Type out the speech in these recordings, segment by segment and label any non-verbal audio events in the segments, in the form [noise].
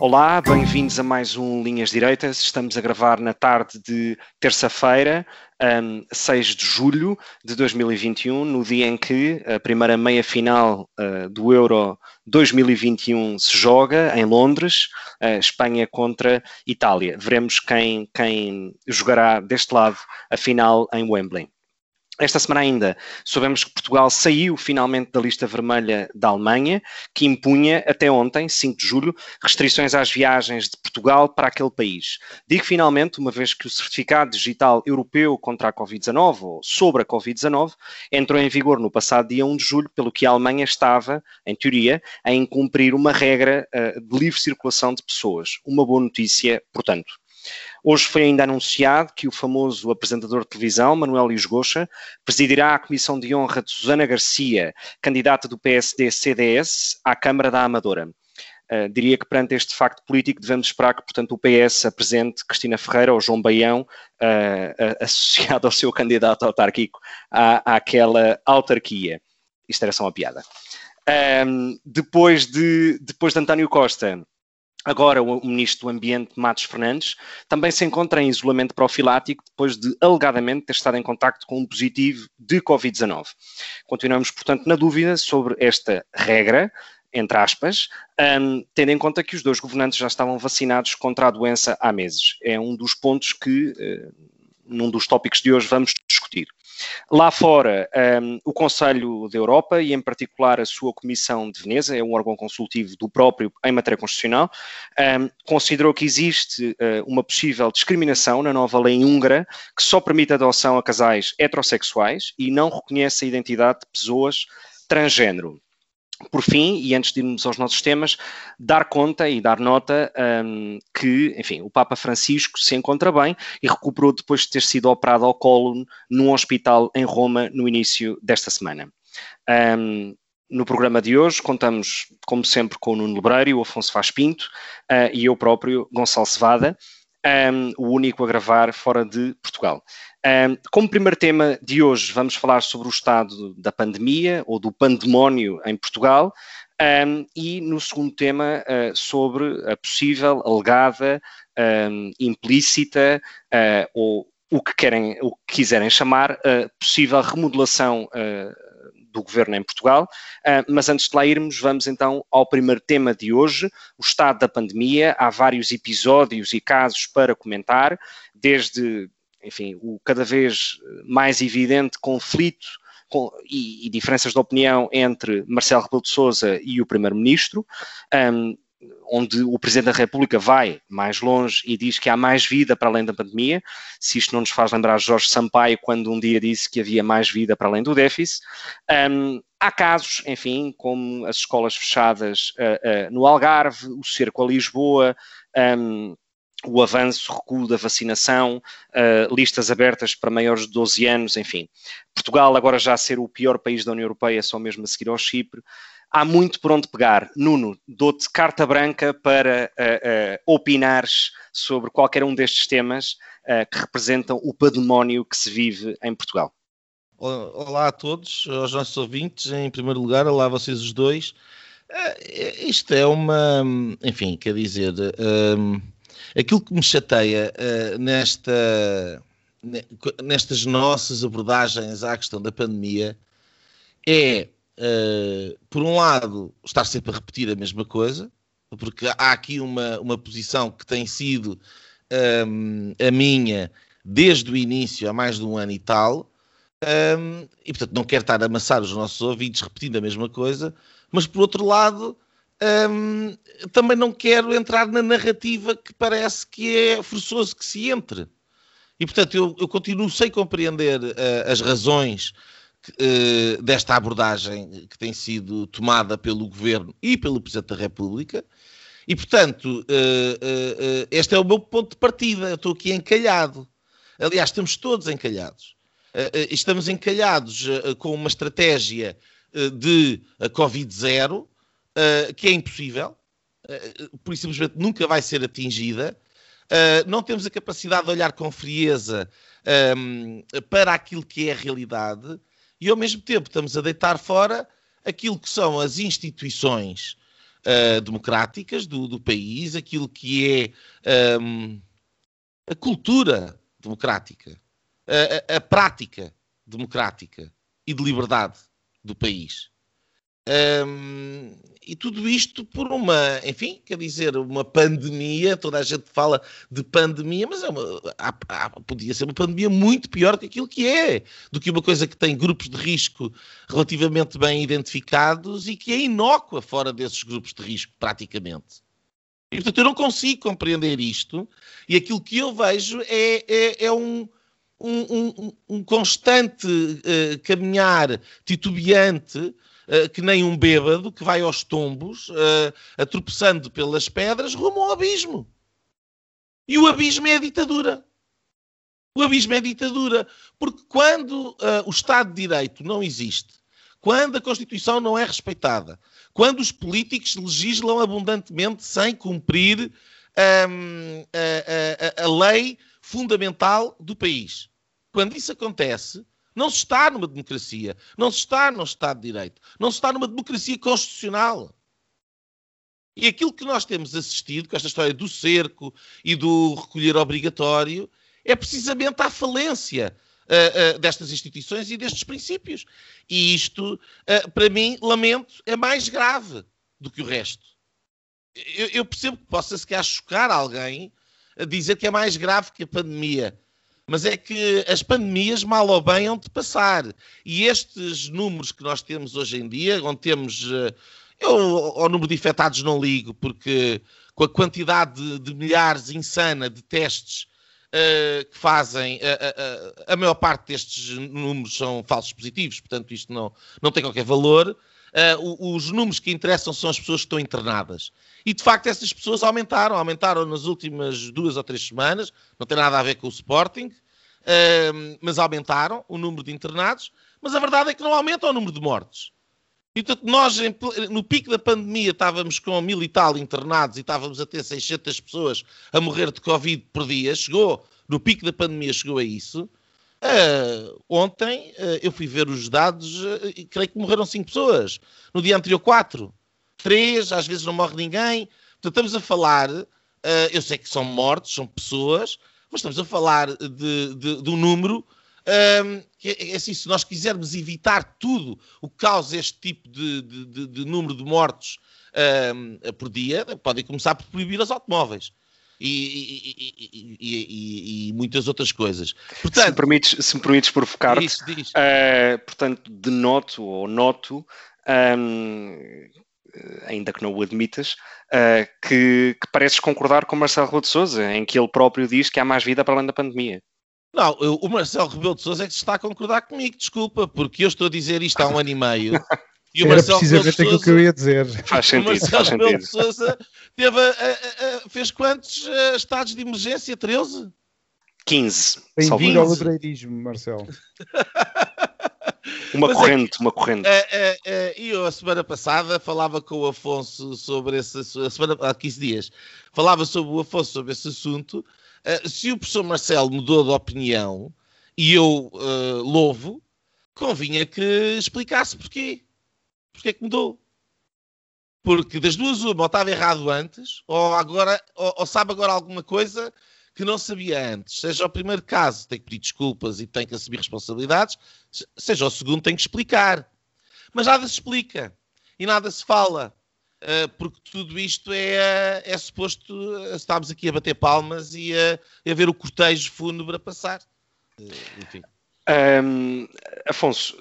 Olá, bem-vindos a mais um Linhas Direitas. Estamos a gravar na tarde de terça-feira, um, 6 de julho de 2021, no dia em que a primeira meia-final uh, do Euro 2021 se joga em Londres, uh, Espanha contra Itália. Veremos quem, quem jogará deste lado a final em Wembley. Esta semana ainda soubemos que Portugal saiu finalmente da lista vermelha da Alemanha, que impunha até ontem, 5 de julho, restrições às viagens de Portugal para aquele país. Digo finalmente, uma vez que o certificado digital europeu contra a Covid-19, ou sobre a Covid-19, entrou em vigor no passado dia 1 de julho, pelo que a Alemanha estava, em teoria, a incumprir uma regra uh, de livre circulação de pessoas. Uma boa notícia, portanto. Hoje foi ainda anunciado que o famoso apresentador de televisão, Manuel Luís presidirá a comissão de honra de Susana Garcia, candidata do PSD-CDS à Câmara da Amadora. Uh, diria que perante este facto político devemos esperar que, portanto, o PS apresente Cristina Ferreira ou João Baião, uh, uh, [laughs] associado ao seu candidato autárquico à, àquela autarquia. Isto era só uma piada. Um, depois, de, depois de António Costa, Agora, o Ministro do Ambiente, Matos Fernandes, também se encontra em isolamento profilático depois de alegadamente ter estado em contacto com um positivo de Covid-19. Continuamos, portanto, na dúvida sobre esta regra, entre aspas, um, tendo em conta que os dois governantes já estavam vacinados contra a doença há meses. É um dos pontos que, uh, num dos tópicos de hoje, vamos discutir. Lá fora, um, o Conselho da Europa e, em particular, a sua Comissão de Veneza, é um órgão consultivo do próprio em matéria constitucional, um, considerou que existe uh, uma possível discriminação na nova lei húngara que só permite a adoção a casais heterossexuais e não reconhece a identidade de pessoas transgênero por fim, e antes de irmos aos nossos temas, dar conta e dar nota um, que, enfim, o Papa Francisco se encontra bem e recuperou depois de ter sido operado ao colo num hospital em Roma no início desta semana. Um, no programa de hoje contamos, como sempre, com o Nuno Lebreiro, o Afonso Faz Pinto uh, e eu próprio, Gonçalo Cevada, um, o único a gravar fora de Portugal. Como primeiro tema de hoje, vamos falar sobre o estado da pandemia ou do pandemónio em Portugal. Um, e no segundo tema, uh, sobre a possível, alegada, um, implícita uh, ou o que, querem, o que quiserem chamar, uh, possível remodelação do governo em Portugal. Mas antes de lá irmos, vamos então ao primeiro tema de hoje, o estado da pandemia. Há vários episódios e casos para comentar, desde enfim, o cada vez mais evidente conflito com, e, e, diferenças de opinião entre Marcelo Rebelo de Sousa e o Primeiro-Ministro, um, onde o Presidente da República vai mais longe e diz que há mais vida para além da pandemia, se isto não nos faz lembrar Jorge Sampaio, quando um dia disse que havia mais vida para além do déficit. Um, há casos, enfim, como as escolas fechadas uh, uh, no Algarve, o cerco a Lisboa, um, o avanço, recuo da vacinação, uh, listas abertas para maiores de 12 anos, enfim. Portugal agora já a ser o pior país da União Europeia, só mesmo a seguir ao Chipre. Há muito por onde pegar. Nuno, dou-te carta branca para uh, uh, opinares sobre qualquer um destes temas que representam o património que se vive em Portugal. Olá a todos, aos nossos ouvintes. Em primeiro lugar, olá a vocês os dois. isto é uma, enfim, quer dizer, Aquilo que me chateia uh, nesta, nestas nossas abordagens à questão da pandemia é, uh, por um lado, estar sempre a repetir a mesma coisa, porque há aqui uma, uma posição que tem sido um, ehm, a minha desde o início, há mais de um ano e tal, um, e portanto não quero estar a amassar os nossos ouvidos repetindo a mesma coisa, mas por outro lado também não quero entrar na narrativa que parece que é forçoso que se entre. E, portanto, eu, eu continuo sem compreender uh, as razões que, uh, desta abordagem que tem sido tomada pelo Governo e pelo Presidente da República. E, portanto, este é o meu ponto de partida. Eu estou aqui encalhado. Aliás, estamos todos encalhados. Estamos encalhados com uma estratégia de Covid-0 que é impossível, por simplesmente nunca vai ser atingida. Não temos a capacidade de olhar com frieza para aquilo que é a realidade e, ao mesmo tempo, estamos a deitar fora aquilo que são as instituições uh, democráticas do, do, país, aquilo que é um, a cultura democrática, a, a, prática democrática e de liberdade do país. Um, e tudo isto por uma, enfim, quer dizer, uma pandemia, toda a gente fala de pandemia, mas é uma, há, há, podia ser uma pandemia muito pior que aquilo que é, do que uma coisa que tem grupos de risco relativamente bem identificados e que é inócua fora desses grupos de risco, praticamente. E, portanto, eu não consigo compreender isto, e aquilo que eu vejo é, é, é um, um, um, um, constante uh, caminhar titubeante eh, que nem um bêbado que vai aos tombos, uh, atropeçando pelas pedras, rumo ao abismo. E o abismo é a ditadura. O abismo é a ditadura. Porque quando uh, o Estado de Direito não existe, quando a Constituição não é respeitada, quando os políticos legislam abundantemente sem cumprir um, a, a, a lei fundamental do país, quando isso acontece, não se está numa democracia, não se está num Estado de Direito, não se está numa democracia constitucional. E aquilo que nós temos assistido com esta história do cerco e do recolher obrigatório é precisamente a falência uh, uh, destas instituições e destes princípios. E isto, uh, para mim, lamento, é mais grave do que o resto. Eu, eu percebo que possa se calhar chocar alguém a dizer que é mais grave que a pandemia mas é que as pandemias, mal ou bem, hão de passar. E estes números que nós temos hoje em dia, onde temos. Eh, eu ao número de infectados não ligo, porque com a quantidade de, de milhares insana de testes uh, que fazem, uh, uh, a maior parte destes números são falsos positivos, portanto isto não, não tem qualquer valor. Os números que interessam são as pessoas que estão internadas. E de facto essas pessoas aumentaram, aumentaram nas últimas duas ou três semanas, não tem nada a ver com o Sporting, uh, mas aumentaram o número de internados, mas a verdade é que não aumenta o número de mortes. E portanto, nós no pico da pandemia estávamos com mil e tal internados e estávamos a ter 600 pessoas a morrer de Covid por dia, chegou, no pico da pandemia chegou a isso. Uh, ontem uh, eu fui ver os dados uh, e creio que morreram 5 pessoas. No dia anterior, 4 três, às vezes não morre ninguém. Portanto, estamos a falar, eu sei que são mortos, são pessoas, mas estamos a falar de, de, de um número um, ehm, que é, é assim, se nós quisermos evitar tudo o que causa este tipo de, de, de número de mortos um, ehm, por dia, podem começar por proibir os automóveis. E, e, e, muitas outras coisas. Portanto, se me permites, se me permites provocar, uh, portanto, denoto ou noto um, ainda que não o admitas, uh, que, que, pareces concordar com Marcelo Rebelo de Sousa, em que ele próprio diz que há mais vida para além da pandemia. Não, eu, o Marcelo Rebelo de Sousa é que está a concordar comigo, desculpa, porque eu estou a dizer isto há um ano e meio. [laughs] E o Era Marcelo precisamente aquilo que eu ia dizer. [laughs] Faz sentido, o Marcelo faz de Sousa teve a, a, a, fez quantos uh, estados de emergência? 13? 15. Bem-vindo ao liberalismo, Marcelo. Uma Mas é corrente, é, uma corrente. É, é, é, e eu, a semana passada, falava com o Afonso sobre esse a semana, há 15 dias, falava sobre o Afonso sobre esse assunto. Uh, se o professor Marcelo mudou de opinião, e eu uh, louvo, convinha que explicasse porquê. Porquê que mudou. Porque das duas, uma, ou estava errado antes, ou, agora, ou, ou sabe agora alguma coisa que não sabia antes, seja o primeiro caso, tem que pedir desculpas e tem que assumir responsabilidades, seja o segundo, tem que explicar. Mas nada se explica e nada se fala, eh, porque tudo isto é, é suposto, eh, estamos aqui a bater palmas e a, a ver o cortejo fúnebre a passar. Eh, enfim. Um, Afonso,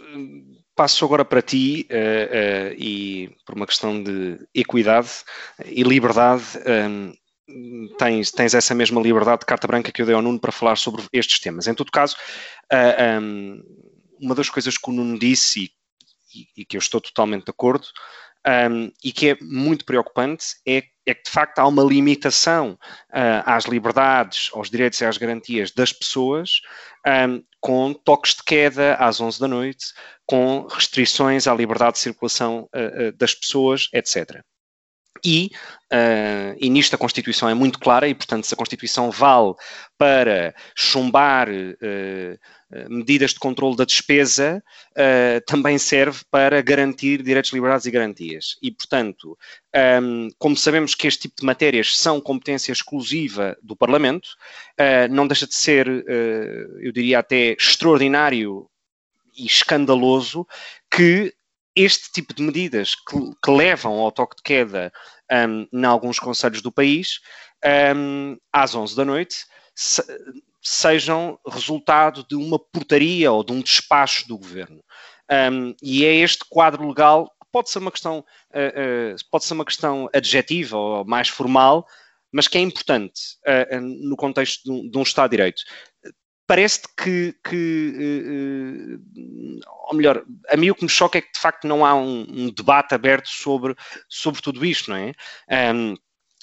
passo agora para ti uh, uh, e por uma questão de equidade e liberdade. Um, tens, tens essa mesma liberdade de carta branca que eu dei ao Nuno para falar sobre estes temas. Em todo caso, uh, um, uma das coisas que o Nuno disse e, e, que eu estou totalmente de acordo um, e que é muito preocupante é é que de facto há uma limitação uh, às liberdades, aos direitos e às garantias das pessoas, um, com toques de queda às 11 da noite, com restrições à liberdade de circulação uh, uh, das pessoas, etc. E, uh, e nisto a Constituição é muito clara, e portanto, se a Constituição vale para chumbar uh, medidas de controle da despesa, uh, também serve para garantir direitos, liberdades e garantias. E, portanto, um, como sabemos que este tipo de matérias são competência exclusiva do Parlamento, não deixa de ser, eu diria até extraordinário e escandaloso que este tipo de medidas que, que levam ao toque de queda um, em alguns conselhos do país, um, às 11 da noite, sejam resultado de uma portaria ou de um despacho do governo. Um, e é este quadro legal que pode ser uma questão, uh, uh, pode ser uma questão adjetiva ou mais formal, mas que é importante uh, no contexto de um, de um Estado de Direito parece-te que, que ou melhor, a mim o que me choca é que de facto não há um, um debate aberto sobre, sobre tudo isto, não é? Um,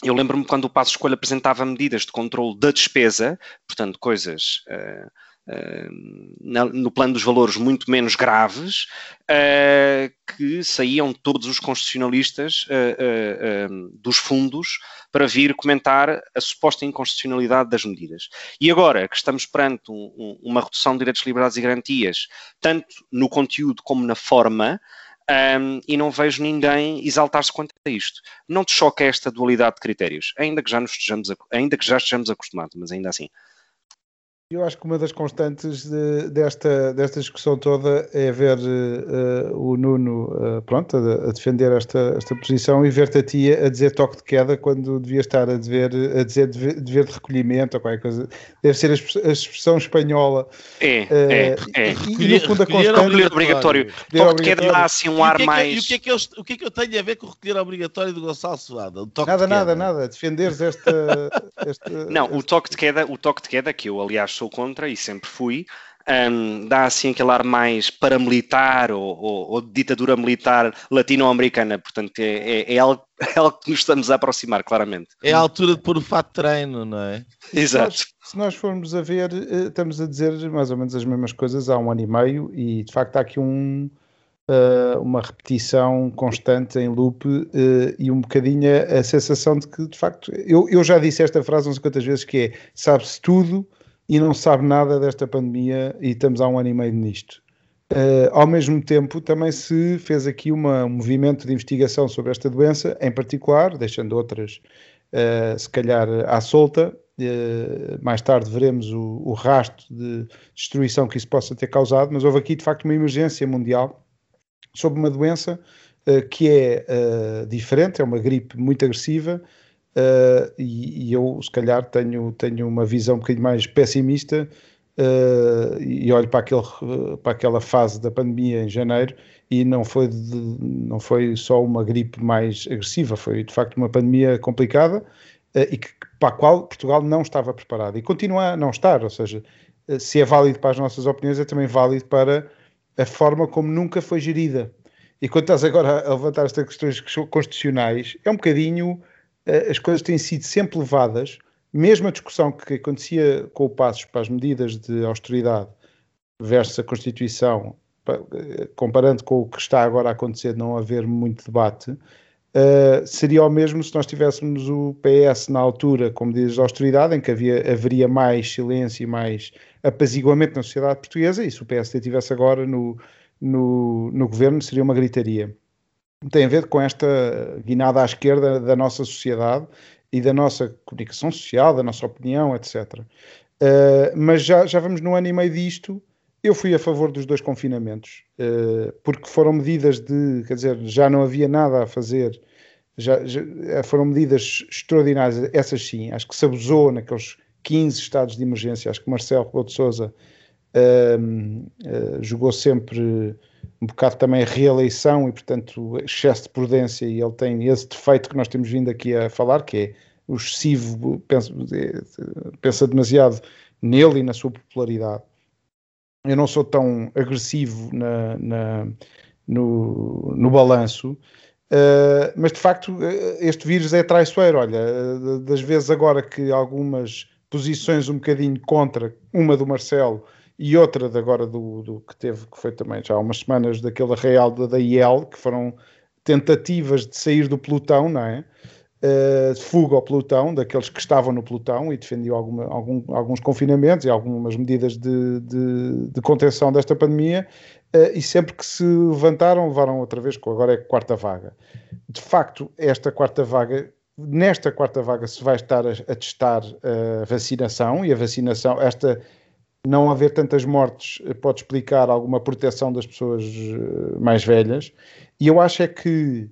eu lembro-me quando o Passo Escolha apresentava medidas de controle da despesa, portanto, coisas uh, no plano dos valores muito menos graves, uh, que saíam todos os constitucionalistas uh, uh, dos fundos para vir comentar a suposta inconstitucionalidade das medidas. E agora que estamos perante um, um, uma redução de direitos, liberdades e garantias, tanto no conteúdo como na forma, um, e não vejo ninguém exaltar-se quanto a isto. Não te choca esta dualidade de critérios, ainda que já, nos estejamos, ainda que já estejamos acostumados, mas ainda assim. Eu acho que uma das constantes de, desta, desta discussão toda é ver uh, o Nuno uh, pronto, a, a, defender esta, esta posição e ver-te a ti a dizer toque de queda quando devia estar a, dever, a dizer dever, dever de recolhimento ou qualquer coisa. Deve ser a, expressão espanhola. É, uh, é, é. E, e no fundo a constante... Recolher obrigatório. Toque de queda dá assim um ar mais... E o que, é que eu, o que é que eu tenho a ver com o recolher obrigatório do Gonçalo Soada? Nada, nada, nada. Defenderes esta, [laughs] esta... Não, o toque de queda, o toque de queda que eu aliás sou contra e sempre fui, um, dá assim aquele ar mais paramilitar ou, ou, ou ditadura militar latino-americana, portanto é, é, é, algo, [laughs] é, algo, que nos estamos a aproximar, claramente. É a altura de pôr o fato de treino, não é? [laughs] Exato. Se nós, se nós formos a ver, eh, estamos a dizer mais ou menos as mesmas coisas há um ano e meio e de facto há aqui um, uh, uma repetição constante em loop uh, e um bocadinho a, a sensação de que de facto, eu, eu já disse esta frase uns quantas vezes que é, sabe-se tudo e não sabe nada desta pandemia e estamos há um ano e meio nisto. Uh, ao mesmo tempo, também se fez aqui uma, um movimento de investigação sobre esta doença, em particular, deixando outras, uh, se calhar, à solta. Uh, mais tarde veremos o, o rastro de destruição que isso possa ter causado, mas houve aqui, de facto, uma emergência mundial sobre uma doença que é diferente, é uma gripe muito agressiva, uh, e, e, eu se calhar tenho, tenho uma visão um bocadinho mais pessimista uh, e olho para, aquele, para aquela fase da pandemia em janeiro e não foi, de, não foi só uma gripe mais agressiva, foi de facto uma pandemia complicada uh, e que, para a qual Portugal não estava preparado e continua a não estar, ou seja, se é válido para as nossas opiniões, é também válido para a forma como nunca foi gerida. E quando estás agora a levantar estas questões constitucionais, é um bocadinho as coisas têm sido sempre levadas, mesmo a discussão que acontecia com o Passos para as medidas de austeridade versus a Constituição, eh, comparando com o que está agora a acontecer, não haver muito debate, uh, seria o mesmo se nós tivéssemos o PS na altura com medidas de austeridade, em que havia, haveria mais silêncio e mais apaziguamento na sociedade portuguesa, e se o PSD estivesse agora no, no, no governo, seria uma gritaria tem a ver com esta guinada à esquerda da nossa sociedade e da nossa comunicação social, da nossa opinião, etc. Uh, eh, mas já, já vamos no ano e meio disto. Eu fui a favor dos dois confinamentos, uh, porque foram medidas de, quer dizer, já não havia nada a fazer, já, já eh, foram medidas extraordinárias, essas sim, acho que se abusou naqueles 15 estados de emergência, acho que Marcelo Rebelo de Sousa uh, jogou sempre um bocado também a reeleição e, portanto, excesso de prudência, e ele tem esse defeito que nós temos vindo aqui a falar, que é o excessivo, pensa, pensa demasiado nele e na sua popularidade. Eu não sou tão agressivo na, na no, no balanço, Uh, mas de facto, este vírus é traiçoeiro. Olha, das vezes agora que algumas posições um bocadinho contra, uma do Marcelo e outra de agora do, do que teve, que foi também já há umas semanas daquele arraial da, IEL, que foram tentativas de sair do pelotão, não é? Uh, fuga ao pelotão, daqueles que estavam no pelotão e defendiam alguma, algum, alguns confinamentos e algumas medidas de, de, de contenção desta pandemia, uh, e sempre que se levantaram, levaram outra vez, agora é quarta vaga. De facto, esta quarta vaga, nesta quarta vaga se vai estar a, a testar a vacinação, e a vacinação, esta não haver tantas mortes eh, pode explicar alguma proteção das pessoas mais velhas, e eu acho é que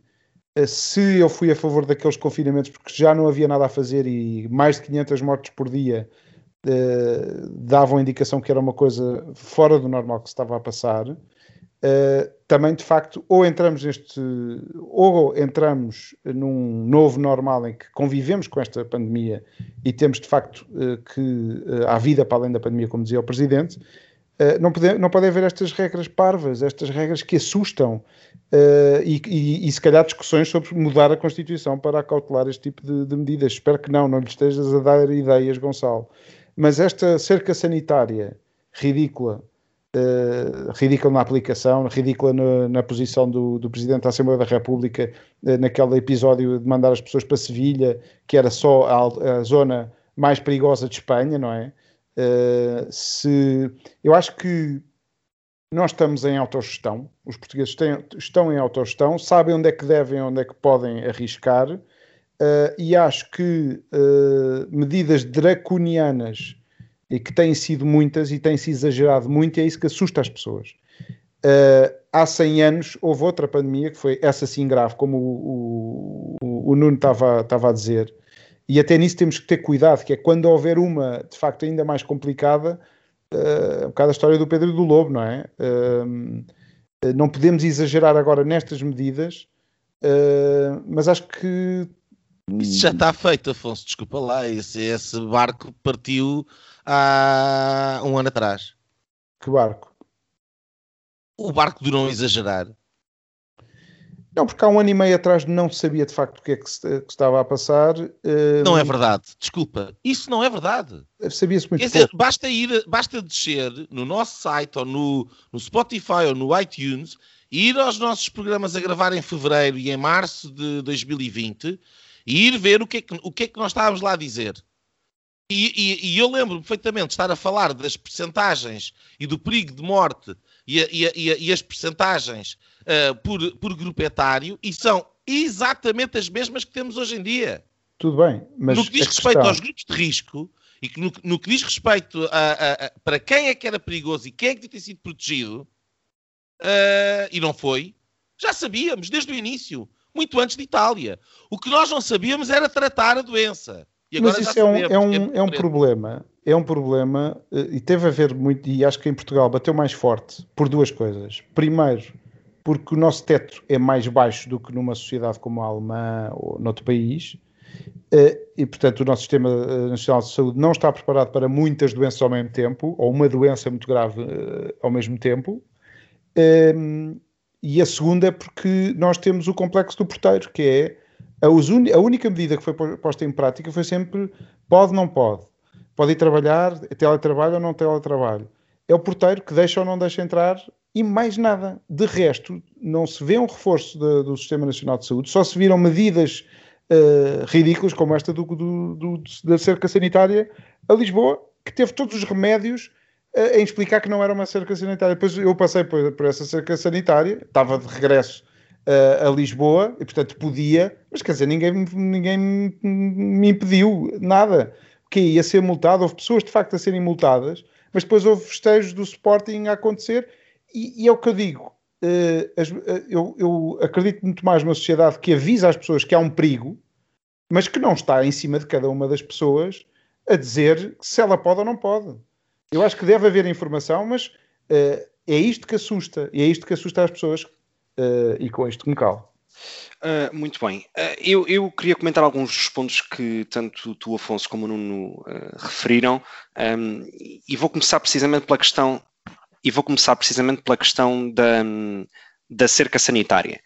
eh, se eu fui a favor daqueles confinamentos porque já não havia nada a fazer e mais de 500 mortes por dia davam indicação que era uma coisa fora do normal que se estava a passar, uh, também de facto ou entramos neste ou entramos num novo normal em que convivemos com esta pandemia e temos de facto uh, que há vida para além da pandemia, como dizia o Presidente, Uh, não, pode, não pode haver estas regras parvas, estas regras que assustam uh, e, e, e, se calhar discussões sobre mudar a Constituição para acautelar este tipo de, de, medidas. Espero que não, não lhe estejas a dar ideias, Gonçalo. Mas esta cerca sanitária ridícula, uh, ridícula na aplicação, ridícula na, na posição do, do, Presidente da Assembleia da República, naquele episódio de mandar as pessoas para Sevilha, que era só a, a zona mais perigosa de Espanha, não é? Uh, se eu acho que nós estamos em autogestão, os portugueses têm, estão em autogestão, sabem onde é que devem, onde é que podem arriscar, uh, e acho que uh, medidas draconianas, e que têm sido muitas e têm se exagerado muito, é isso que assusta as pessoas. há 100 anos houve outra pandemia que foi essa sim grave, como o, o, o Nuno estava, estava a dizer, e até nisso temos que ter cuidado, que é quando houver uma, de facto, ainda mais complicada, uh, um bocado a história do Pedro e do Lobo, não é? Uh, não podemos exagerar agora nestas medidas, uh, mas acho que... Isso já está feito, Afonso, desculpa lá, esse, esse barco partiu há um ano atrás. Que barco? O barco de não exagerar. Não, porque há um ano e meio atrás não sabia de facto o que é que, se, que estava a passar. Uh... Não é verdade, desculpa. Isso não é verdade. Sabia-se muito Quer dizer, basta ir, basta descer no nosso site ou no, no Spotify ou no iTunes e ir aos nossos programas a gravar em fevereiro e em março de 2020 e ir ver o que é que, o que, é que nós estávamos lá a dizer. E, e, e eu lembro perfeitamente de estar a falar das percentagens e do perigo de morte e, e, e as percentagens uh, por, por grupo etário e são exatamente as mesmas que temos hoje em dia. Tudo bem, mas. No que diz respeito questão... aos grupos de risco e que no, no que diz respeito a, a, a, para quem é que era perigoso e quem é que devia ter sido protegido, uh, e não foi, já sabíamos desde o início, muito antes de Itália. O que nós não sabíamos era tratar a doença. Mas isso é um, é, um, é, é um problema, é um problema, eh, e teve a ver muito, e acho que em Portugal bateu mais forte por duas coisas. Primeiro, porque o nosso teto é mais baixo do que numa sociedade como a alemã ou noutro país, eh, e portanto o nosso Sistema eh, Nacional de Saúde não está preparado para muitas doenças ao mesmo tempo, ou uma doença muito grave ao mesmo tempo. E a segunda é porque nós temos o complexo do porteiro, que é a, única medida que foi posta em prática foi sempre pode, não pode. Pode ir trabalhar, teletrabalho ou não teletrabalho. É o porteiro que deixa ou não deixa entrar e mais nada. De resto, não se vê um reforço do Sistema Nacional de Saúde, só se viram medidas uh, ridículas, como esta do, do, do, da cerca sanitária a Lisboa, que teve todos os remédios em explicar que não era uma cerca sanitária. Depois eu passei por, por essa cerca sanitária, estava de regresso uh, a Lisboa e, portanto, podia, mas quer dizer, ninguém, ninguém me impediu nada. Que ia ser multado, houve pessoas de facto a serem multadas, mas depois houve festejos do Sporting a acontecer e, e, é o que eu digo. Uh, as, uh, eu, eu, acredito muito mais numa sociedade que avisa às pessoas que há um perigo, mas que não está em cima de cada uma das pessoas a dizer se ela pode ou não pode. Eu acho que deve haver informação, mas uh, é isto que assusta, e é isto que assusta as pessoas, e com isto que me calo. Uh, muito bem. Uh, eu, eu, queria comentar alguns dos pontos que tanto tu, Afonso, como o Nuno uh, referiram, um, e vou começar precisamente pela questão e vou começar precisamente pela questão da, da cerca sanitária.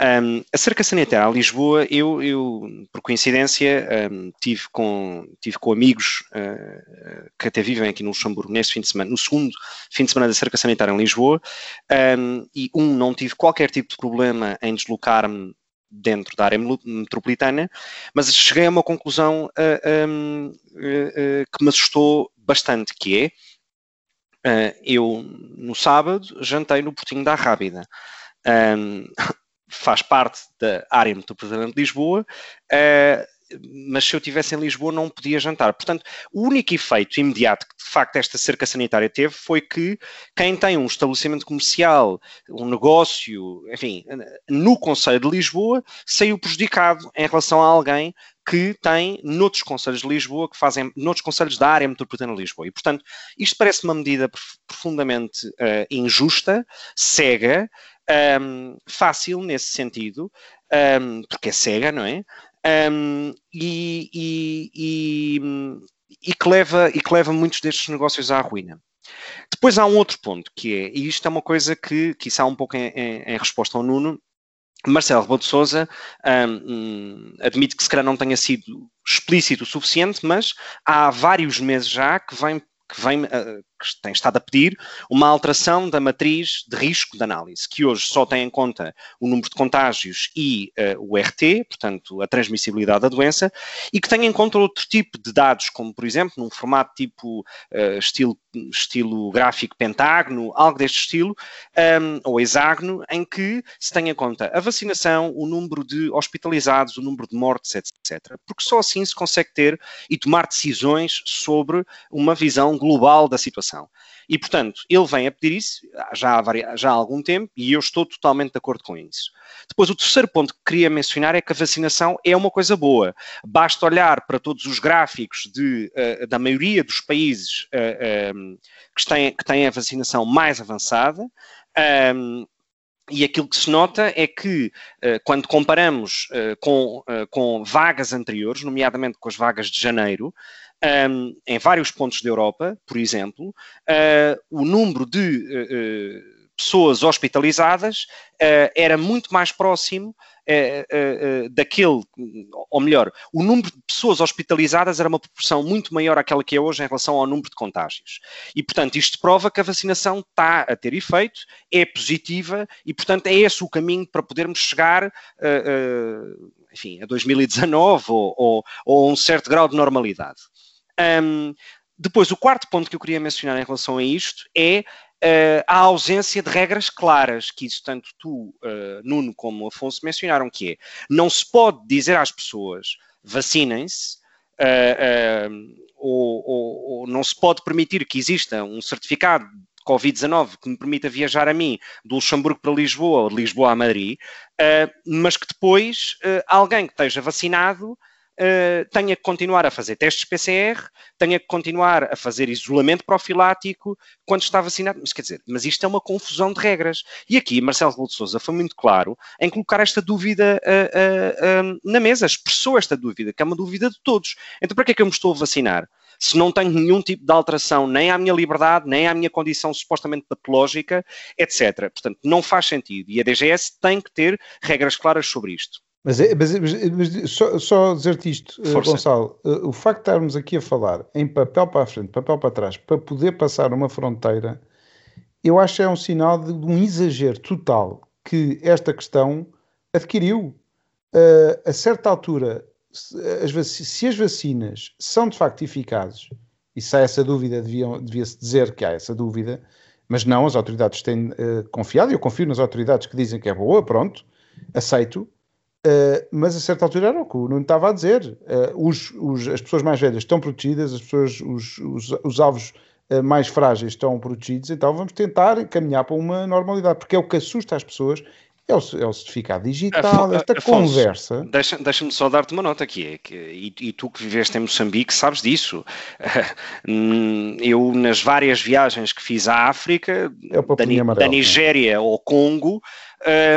Um, a cerca sanitária a Lisboa, eu, eu por coincidência, um, tive, com, tive com amigos uh, que até vivem aqui no Luxemburgo fim de semana, no segundo fim de semana da cerca sanitária em Lisboa, um, e um, não tive qualquer tipo de problema em deslocar-me dentro da área metropolitana, mas cheguei a uma conclusão uh, um, uh, que me assustou bastante, que é, eu no sábado jantei no Portinho da Rábida. Um, faz parte da área metropolitana de Lisboa, uh, mas se eu estivesse em Lisboa não podia jantar. Portanto, o único efeito imediato que de facto esta cerca sanitária teve foi que quem tem um estabelecimento comercial, um negócio, enfim, no Conselho de Lisboa, saiu prejudicado em relação a alguém que tem noutros conselhos de Lisboa, que fazem noutros conselhos da área metropolitana de Lisboa. E, portanto, isto parece uma medida profundamente uh, injusta, cega, um, fácil nesse sentido, um, porque é cega, não é? Um, e, e, e, e, que leva, e que leva muitos destes negócios à ruína. Depois há um outro ponto que é, e isto é uma coisa que, que há um pouco em, em, em resposta ao Nuno, Marcelo Rebelo de Sousa um, admite que se calhar não tenha sido explícito o suficiente, mas há vários meses já que vem que, vem, uh, que tem estado a pedir uma alteração da matriz de risco de análise, que hoje só tem em conta o número de contágios e uh, o RT, portanto, a transmissibilidade da doença, e que tem em conta outro tipo de dados, como, por exemplo, num formato tipo uh, estilo, estilo gráfico pentágono, algo deste estilo, um, ou hexágono, em que se tem em conta a vacinação, o número de hospitalizados, o número de mortes, etc. Porque só assim se consegue ter e tomar decisões sobre uma visão global da situação. E, portanto, ele vem a pedir isso já há, já há algum tempo e eu estou totalmente de acordo com isso. Depois, o terceiro ponto que queria mencionar é que a vacinação é uma coisa boa. Basta olhar para todos os gráficos de, uh, da maioria dos países uh, eh, um, ehm, que, têm, que têm a vacinação mais avançada. Um, ehm, e aquilo que se nota é que, uh, quando comparamos com, com vagas anteriores, nomeadamente com as vagas de janeiro, um, em vários pontos da Europa, por exemplo, uh, o número de uh, pessoas hospitalizadas era muito mais próximo daquele, ou melhor, o número de pessoas hospitalizadas era uma proporção muito maior àquela que é hoje em relação ao número de contágios. E, portanto, isto prova que a vacinação está a ter efeito, é positiva e, portanto, é esse o caminho para podermos chegar, enfim, a 2019 ou, ou, ou a um certo grau de normalidade. Um, depois, o quarto ponto que eu queria mencionar em relação a isto é uh, a ausência de regras claras, que isso tanto tu, uh, Nuno, como Afonso mencionaram, que é, não se pode dizer às pessoas, vacinem-se, uh, ou, ou, ou, não se pode permitir que exista um certificado de Covid-19 que me permita viajar a mim do Luxemburgo para Lisboa ou de Lisboa a Madrid, mas que depois alguém que esteja vacinado uh, tenha que continuar a fazer testes PCR, tenha que continuar a fazer isolamento profilático quando está vacinado. Mas quer dizer, mas isto é uma confusão de regras. E aqui Marcelo de Sousa foi muito claro em colocar esta dúvida uh, uh, na mesa, expressou esta dúvida, que é uma dúvida de todos. Então para que é que eu me estou a vacinar? se não tenho nenhum tipo de alteração nem à minha liberdade, nem à minha condição supostamente patológica, etc. Portanto, não faz sentido. E a DGS tem que ter regras claras sobre isto. Mas, é, mas, mas só, só dizer-te isto, eh, Força. Gonçalo, eh, o facto de estarmos aqui a falar em papel para a frente, papel para trás, para poder passar uma fronteira, eu acho que é um sinal de, de um exagero total que esta questão adquiriu. Uh, a certa altura, se as, se as, vacinas são de facto eficazes, e se há essa dúvida, devia-se dizer que há essa dúvida, mas não, as autoridades têm uh, confiado, e eu confio nas autoridades que dizem que é boa, pronto, aceito, Uh, mas a certa altura era o que o Nuno estava a dizer. Uh, os, os, as pessoas mais velhas estão protegidas, as pessoas, os, os, os alvos uh, mais frágeis estão protegidos, então vamos tentar caminhar para uma normalidade, porque é o que assusta as pessoas. É o, é o certificado digital, esta Afonso, conversa. Deixa-me deixa só dar-te uma nota aqui, é que, e, e, tu que viveste em Moçambique sabes disso. [laughs] Eu, nas várias viagens que fiz à África, é da, da, Nigéria ao Congo,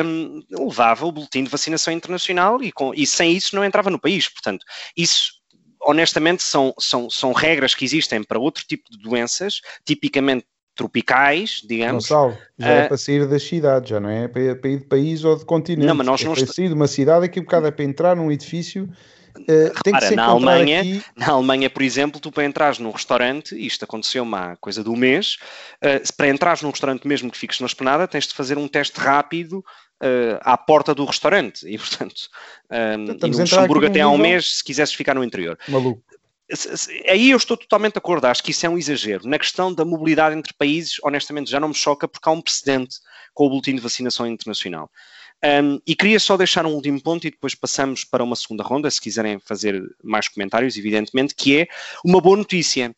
um, levava o boletim de vacinação internacional e, com, e sem isso não entrava no país. Portanto, isso honestamente são, são, são regras que existem para outro tipo de doenças, tipicamente tropicais, digamos. Gonçalo, já é para sair das cidades, já não é para, para ir de país ou de continente. Não, mas nós é não para est- sair de uma cidade, aqui um bocado é para entrar num edifício. Eh, tem que ser na Alemanha, aqui. na Alemanha, por exemplo, tu para entrares num restaurante, isto aconteceu-me há coisa de um mês, se para entrares num restaurante mesmo que fiques na esplanada, tens de fazer um teste rápido eh, à porta do restaurante. E, portanto, eh, e estamos no Luxemburgo até há um mês, se quisesses ficar no interior. Maluco. Aí eu estou totalmente de acordo, acho que isso é um exagero. Na questão da mobilidade entre países, honestamente, já não me choca porque há um precedente com o Boletim de Vacinação Internacional. Um, e queria só deixar um último ponto e depois passamos para uma segunda ronda, se quiserem fazer mais comentários, evidentemente, que é uma boa notícia.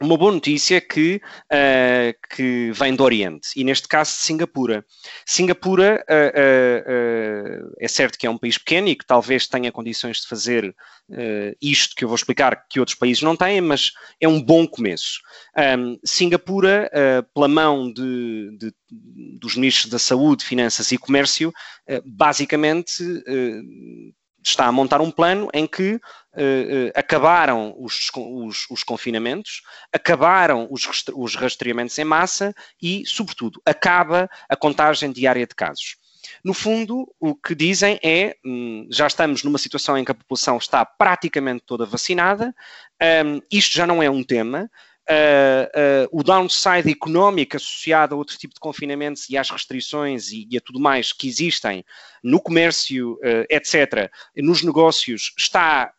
Uma boa notícia que, uh, que vem do Oriente, e neste caso de Singapura. Singapura uh, uh, é certo que é um país pequeno e que talvez tenha condições de fazer isto que eu vou explicar que outros países não têm, mas é um bom começo. Um, Singapura, pela mão de, de, dos ministros da Saúde, Finanças e Comércio, basicamente está a montar um plano em que uh, acabaram os, os, os, confinamentos, acabaram os, os rastreamentos em massa e, sobretudo, acaba a contagem diária de casos. No fundo, o que dizem é hum, já estamos numa situação em que a população está praticamente toda vacinada, um, isto já não é um tema, Uh, uh, o downside económico associado a outro tipo de confinamentos e às restrições e, e a tudo mais que existem no comércio, uh, etc., nos negócios, está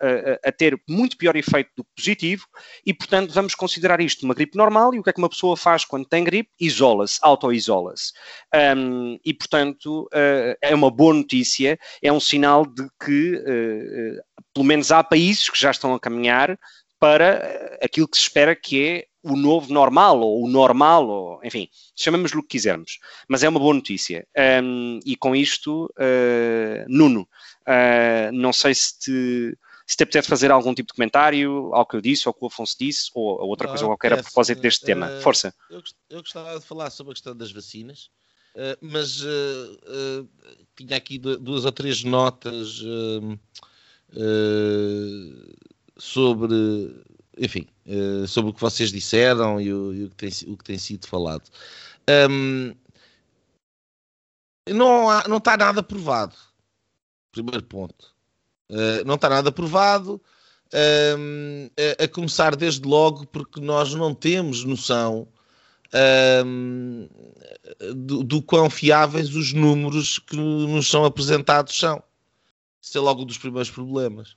a ter muito pior efeito do que positivo e, portanto, vamos considerar isto uma gripe normal e o que é que uma pessoa faz quando tem gripe? Isola-se, auto-isola-se. Um, e, portanto, é uma boa notícia, é um sinal de que, pelo menos, há países que já estão a caminhar para aquilo que se espera que é o novo normal, ou o normal, ou enfim, chamemos-lhe o que quisermos. Mas é uma boa notícia. Um, e com isto, uh, Nuno, uh, não sei se te, se te apetece fazer algum tipo de comentário ao que eu disse, ou que o Afonso disse, ou outra Não, coisa qualquer a propósito deste tema. Uh, Força. Eu, eu gostava de falar sobre a questão das vacinas, uh, mas uh, uh, tinha aqui du- duas ou três notas uh, sobre, enfim, uh, sobre o que vocês disseram e o, e o que, tem, o que tem sido falado. Um, não, há- não está nada provado. Primeiro ponto. Uh, não está nada provado. um, a, a começar desde logo porque nós não temos noção um, do, do quão fiáveis os números que nos são apresentados são. Isso é logo um dos primeiros problemas.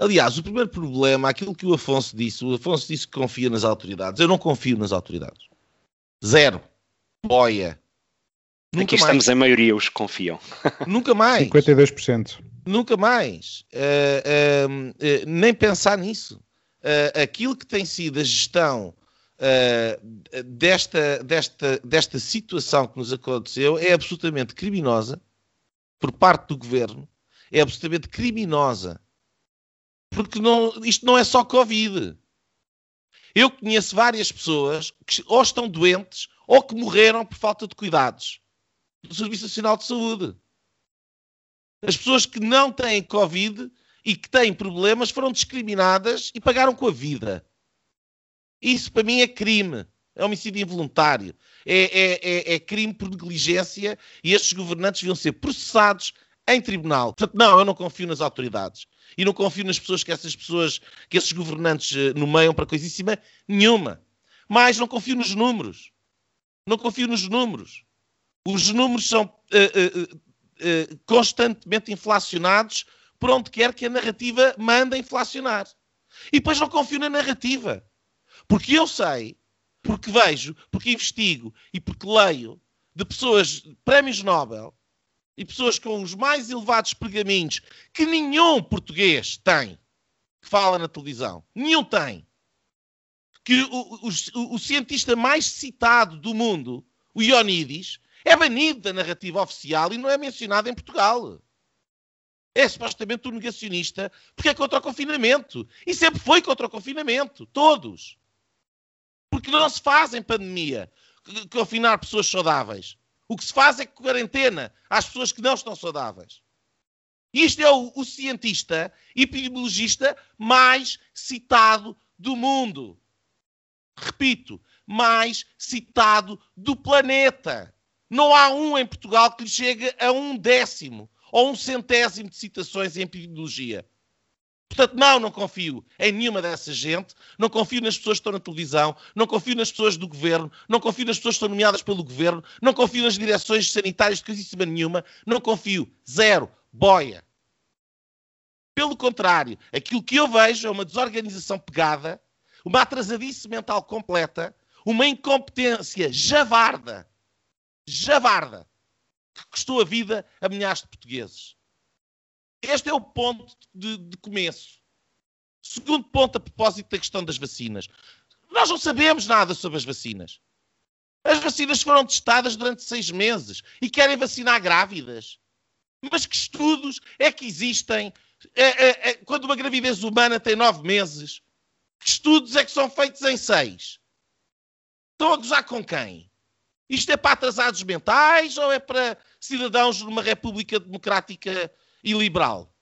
Aliás, o primeiro problema, aquilo que o Afonso disse, o Afonso disse que confia nas autoridades. Eu não confio nas autoridades. Zero. Boia. Nunca Aqui mais. estamos em maioria os que confiam. [laughs] Nunca mais. 52%. Nunca mais. Eh, eh, eh, nem pensar nisso. Aquilo que tem sido a gestão desta, desta, desta situação que nos aconteceu é absolutamente criminosa por parte do governo. É absolutamente criminosa. Porque não, isto não é só Covid. Eu conheço várias pessoas que ou estão doentes ou que morreram por falta de cuidados do Serviço Nacional de Saúde. As pessoas que não têm Covid e que têm problemas foram discriminadas e pagaram com a vida. Isso para mim é crime. É homicídio involuntário. É, é- é- é crime por negligência e estes governantes deviam ser processados em tribunal. Portanto, não, eu não confio nas autoridades. E não confio nas pessoas que essas pessoas, que esses governantes eh, nomeiam para coisíssima nenhuma. Mas não confio nos números. Não confio nos números. Os números são eh, eh, eh, constantemente inflacionados por onde quer que a narrativa manda inflacionar. E depois não confio na narrativa. Porque eu sei, porque vejo, porque investigo e porque leio de pessoas, prémios Nobel, e pessoas com os mais elevados pergaminhos que nenhum português tem, que fala na televisão. Nenhum tem. Que o, o- o cientista mais citado do mundo, o Ioannidis, é banido da narrativa oficial e não é mencionado em Portugal. É supostamente um negacionista porque é contra o confinamento. E sempre foi contra o confinamento. Todos. Porque não se faz em pandemia confinar pessoas saudáveis. O que se faz é quarentena às pessoas que não estão saudáveis. Isto é o, o cientista epidemiologista mais citado do mundo. Repito, mais citado do planeta. Não há um em Portugal que lhe chegue a um décimo ou um centésimo de citações em epidemiologia. Portanto, não, não confio em nenhuma dessa gente, não confio nas pessoas que estão na televisão, não confio nas pessoas do governo, não confio nas pessoas que estão nomeadas pelo governo, não confio nas direções sanitárias de coisíssima nenhuma, não confio. Zero. Boia. Pelo contrário, aquilo que eu vejo é uma desorganização pegada, uma atrasadice mental completa, uma incompetência javarda, javarda, que custou a vida a milhares de portugueses. Este é o ponto de, de começo. Segundo ponto, a propósito da questão das vacinas. Nós não sabemos nada sobre as vacinas. As vacinas foram testadas durante seis meses e querem vacinar grávidas. Mas que estudos é que existem é, é, é, quando uma gravidez humana tem nove meses? Que estudos é que são feitos em seis? Estão a gozar com quem? Isto é para atrasados mentais ou é para cidadãos numa república democrática e liberal.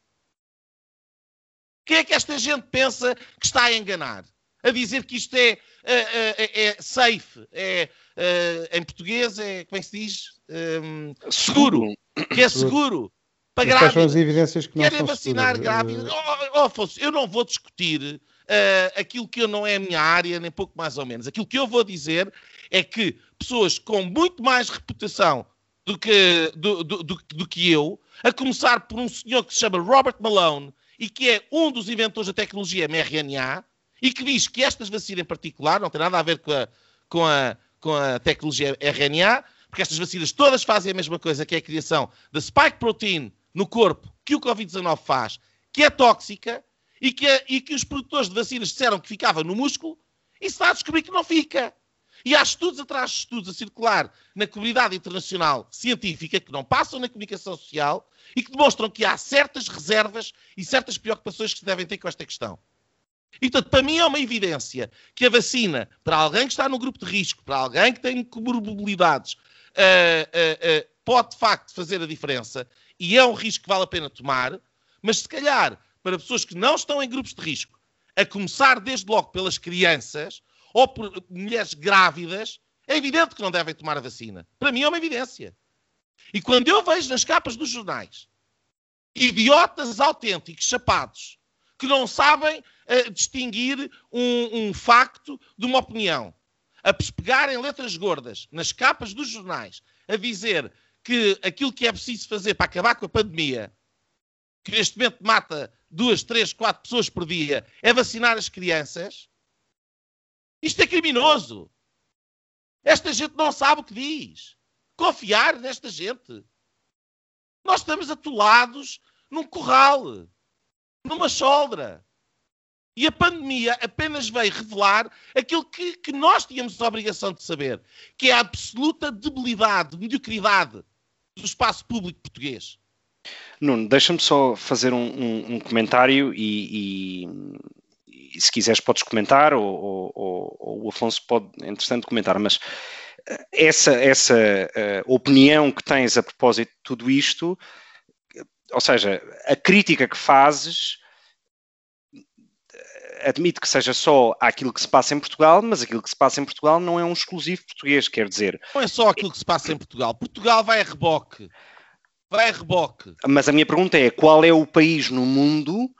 Quem é que esta gente pensa que está a enganar? A dizer que isto é, é, é, é safe, é, é, em português é, como é que se diz? Um, seguro. Que é seguro. Para grávidas. são as evidências que não Querem vacinar grávidas. Oh, oh, Afonso, eu não vou discutir uh, aquilo que eu não é a minha área, nem pouco mais ou menos. Aquilo que eu vou dizer é que pessoas com muito mais reputação do que, do, do, do, do que eu a começar por um senhor que se chama Robert Malone e que é um dos inventores da tecnologia mRNA e que diz que estas vacinas em particular não tem nada a ver com a, com a, com a tecnologia RNA, porque estas vacinas todas fazem a mesma coisa, que é a criação da spike protein no corpo que o Covid-19 faz, que é tóxica e que, e que os produtores de vacinas disseram que ficava no músculo e se está descobrir que não fica. E há estudos atrás de estudos a circular na comunidade internacional científica que não passam na comunicação social e que demonstram que há certas reservas e certas preocupações que se devem ter com esta questão. E, portanto, para mim é uma evidência que a vacina, para alguém que está no grupo de risco, para alguém que tem comorbilidades, uh, uh, uh, pode de facto fazer a diferença e é um risco que vale a pena tomar, mas se calhar para pessoas que não estão em grupos de risco, a começar desde logo pelas crianças, ou por mulheres grávidas, é evidente que não devem tomar a vacina. Para mim é uma evidência. E quando eu vejo nas capas dos jornais idiotas autênticos, chapados, que não sabem uh, distinguir um, um, facto de uma opinião, a pegarem letras gordas nas capas dos jornais, a dizer que aquilo que é preciso fazer para acabar com a pandemia, que neste momento mata duas, três, quatro pessoas por dia, é vacinar as crianças, isto é criminoso. Esta gente não sabe o que diz. Confiar nesta gente. Nós estamos atolados num corral, numa choldra. E a pandemia apenas veio revelar aquilo que, que, nós tínhamos a obrigação de saber, que é a absoluta debilidade, mediocridade do espaço público português. Nuno, deixa-me só fazer um, um, um comentário e, e, e se quiseres podes comentar, ou, ou, ou, o Afonso pode, entretanto, comentar, mas eh, essa, essa uh, opinião que tens a propósito de tudo isto, ou seja, a crítica que fazes eh, admite que seja só aquilo que se passa em Portugal, mas aquilo que se passa em Portugal não é um exclusivo português, quer dizer. Não é só aquilo que se passa em Portugal. Portugal vai a reboque. Vai a reboque. Mas a minha pergunta é: qual é o país no mundo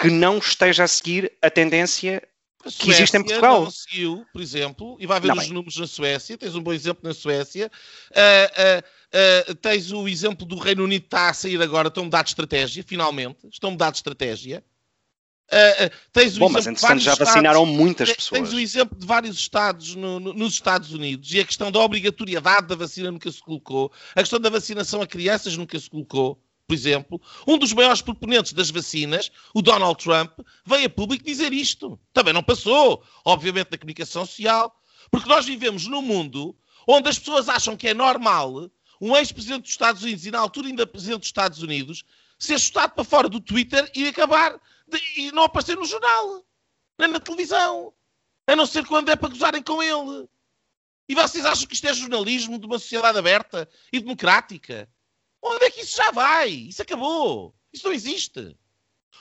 que não esteja a seguir a tendência a que existe em Portugal. Não seguiu, por exemplo, e vai ver não, os bem. números na Suécia, tens um bom exemplo na Suécia, uh, uh, uh, tens o exemplo do Reino Unido que está a sair agora, estão a mudar de estratégia, finalmente, estão a mudar de estratégia. tens Bom, mas entretanto já vacinaram estados, muitas pessoas. Tens o exemplo de vários estados no, no, nos Estados Unidos e a questão da obrigatoriedade da vacina nunca se colocou, a questão da vacinação a crianças nunca se colocou por exemplo, um dos maiores proponentes das vacinas, o Donald Trump, veio a público dizer isto. Também não passou, obviamente, na comunicação social, porque nós vivemos num mundo onde as pessoas acham que é normal um ex-presidente dos Estados Unidos e na altura ainda presidente dos Estados Unidos ser chutado para fora do Twitter e acabar de, e não aparecer no jornal, nem na televisão, a não ser quando é para gozarem com ele. E vocês acham que isto é jornalismo de uma sociedade aberta e democrática? Onde é que isso já vai? Isso acabou. Isso não existe.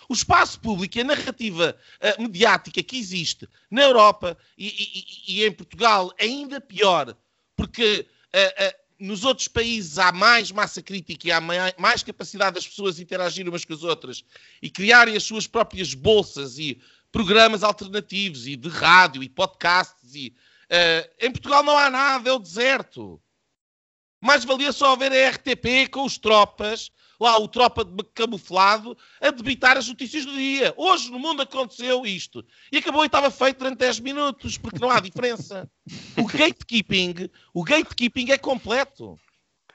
O espaço público e a narrativa uh, mediática que existe na Europa e, e, e, em Portugal é ainda pior, porque uh, uh, nos outros países há mais massa crítica e há mais capacidade das pessoas interagirem umas com as outras e criarem as suas próprias bolsas e programas alternativos e de rádio e podcasts. E, em Portugal não há nada, é o deserto. Mais valia só haver a RTP com os tropas lá o tropa de camuflado a debitar as notícias do dia. Hoje no mundo aconteceu isto. E acabou e estava feito durante 10 minutos, porque não há diferença. O gatekeeping, o gatekeeping é completo.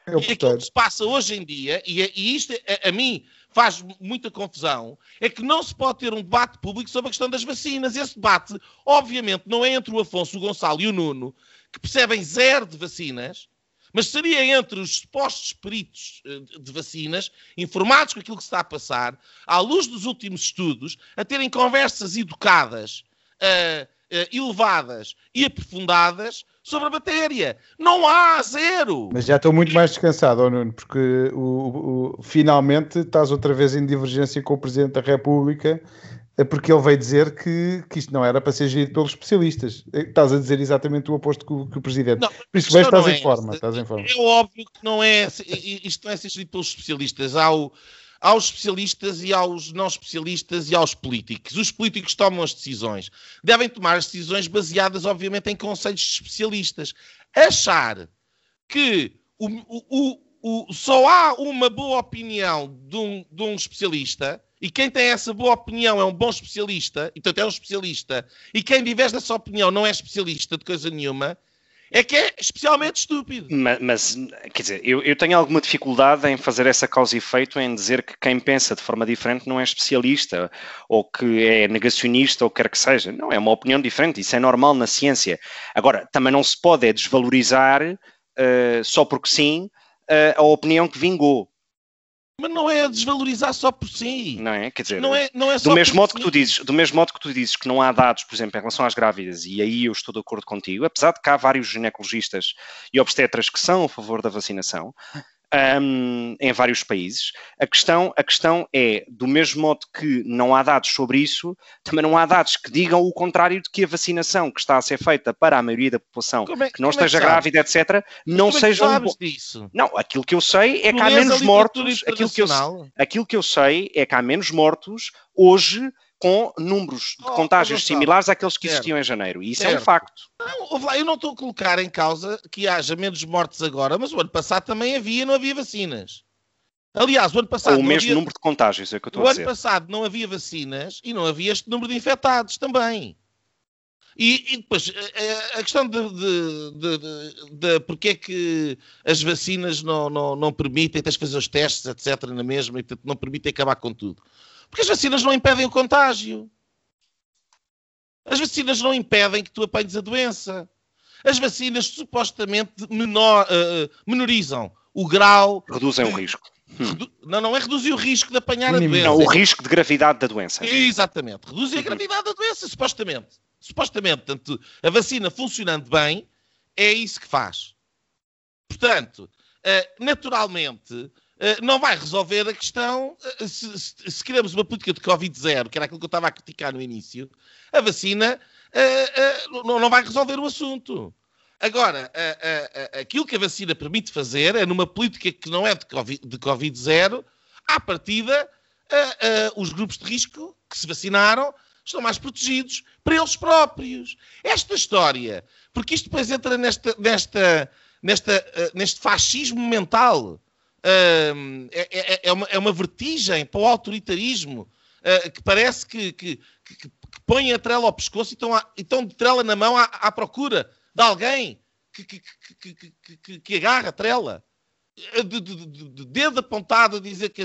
É e aquilo que se passa hoje em dia, e, é, e isto a, a, mim faz muita confusão, é que não se pode ter um debate público sobre a questão das vacinas. Esse debate, obviamente, não é entre o Afonso, o Gonçalo e o Nuno, que percebem zero de vacinas, mas seria entre os supostos peritos eh, de vacinas, informados com aquilo que está a passar, à luz dos últimos estudos, a terem conversas educadas, uh, uh, elevadas e aprofundadas sobre a matéria. Não há zero. Mas já estou muito mais descansado, oh Nuno, porque o, o, finalmente estás outra vez em divergência com o Presidente da República porque ele veio dizer que, que isto não era para ser gerido pelos especialistas. Estás a dizer exatamente o oposto que o, que o Presidente. Não, Por isso, vejo, estás, em é forma, estás em forma. É óbvio que não é, isto não é ser gerido pelos especialistas. Há o, aos especialistas e aos não especialistas e aos políticos. Os políticos tomam as decisões. Devem tomar as decisões baseadas, obviamente, em conselhos de especialistas. Achar que o, o, o, só há uma boa opinião de um, de um especialista e quem tem essa boa opinião é um bom especialista, e portanto é um especialista, e quem diverte essa opinião não é especialista de coisa nenhuma, é que é especialmente estúpido. Mas, mas quer dizer, eu, eu, tenho alguma dificuldade em fazer essa causa e efeito, em dizer que quem pensa de forma diferente não é especialista, ou que é negacionista, ou quer que seja. Não, é uma opinião diferente, isso é normal na ciência. Agora, também não se pode é desvalorizar, uh, só porque sim, uh, a opinião que vingou. Mas não é desvalorizar só por si. Não é? Quer dizer, não é, não é do, mesmo modo si. que tu dizes, do mesmo modo que tu dizes que não há dados, por exemplo, em relação às grávidas, e aí eu estou de acordo contigo, apesar de que há vários ginecologistas e obstetras que são a favor da vacinação, um, em vários países. A questão, a questão é, do mesmo modo que não há dados sobre isso, também não há dados que digam o contrário de que a vacinação que está a ser feita para a maioria da população é, que não é esteja que grávida, etc., não como seja é um... disso? Não, aquilo que eu sei é tu que há menos mortos. Aquilo que, eu, aquilo que eu sei é que há menos mortos hoje com números de oh, contágios similares àqueles que existiam em janeiro. E isso certo. é um facto. Não, eu não estou a colocar em causa que haja menos mortes agora, mas o ano passado também havia, não havia vacinas. Aliás, o ano passado. Ou o mesmo havia... número de contágios, é o que eu estou a dizer. O ano passado não havia vacinas e não havia este número de infectados também. E, e depois, a, a questão de, de, de, de, porque é que as vacinas não, não, não permitem, tens de fazer os testes, etc., na mesma, e não permitem acabar com tudo. Porque as vacinas não impedem o contágio. As vacinas não impedem que tu apanhes a doença. As vacinas supostamente menor, uh, menorizam o grau. Reduzem o risco. Redu... Não, não é reduzir o risco de apanhar a doença. Não, o risco de gravidade da doença. Exatamente. Reduzir a uhum. gravidade da doença, supostamente. Supostamente. Portanto, a vacina funcionando bem é isso que faz. Portanto, uh, naturalmente, não vai resolver a questão. Eh, se, se, se queremos uma política de Covid-0, que era aquilo que eu estava a criticar no início, a vacina uh, uh, não vai resolver o assunto. Agora, aquilo que a vacina permite fazer é, numa política que não é de Covid-0, de COVID à partida, os grupos de risco que se vacinaram estão mais protegidos para eles próprios. Esta história, porque isto depois entra nesta, nesta, nesta, neste fascismo mental é, é, é, uma, é uma vertigem para o autoritarismo uh, que parece que, que, que, que, põe a trela ao pescoço e estão, a, e estão de trela na mão à, à procura de alguém que, que, que, que, agarra a trela. De, de, de, de, dedo apontado a dizer que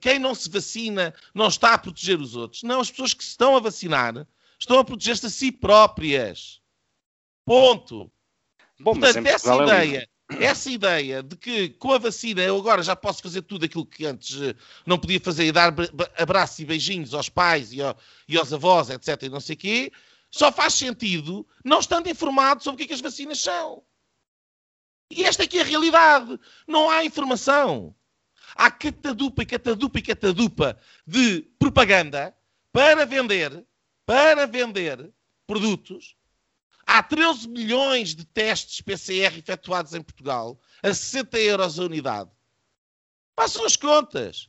quem não se vacina não está a proteger os outros. Não, as pessoas que se estão a vacinar estão a proteger-se a si próprias. Ponto. Bom, Portanto, essa ideia essa ideia de que com a vacina eu agora já posso fazer tudo aquilo que antes eh, não podia fazer e dar abraços e beijinhos aos pais e, ao, e aos avós, etc. e não sei o quê, só faz sentido não estando informado sobre o que, é que as vacinas são. E esta aqui é a realidade. Não há informação. há catadupa e catadupa e catadupa de propaganda para vender, para vender produtos. Há 13 milhões de testes PCR efetuados em Portugal a 60 euros a unidade. Façam as contas.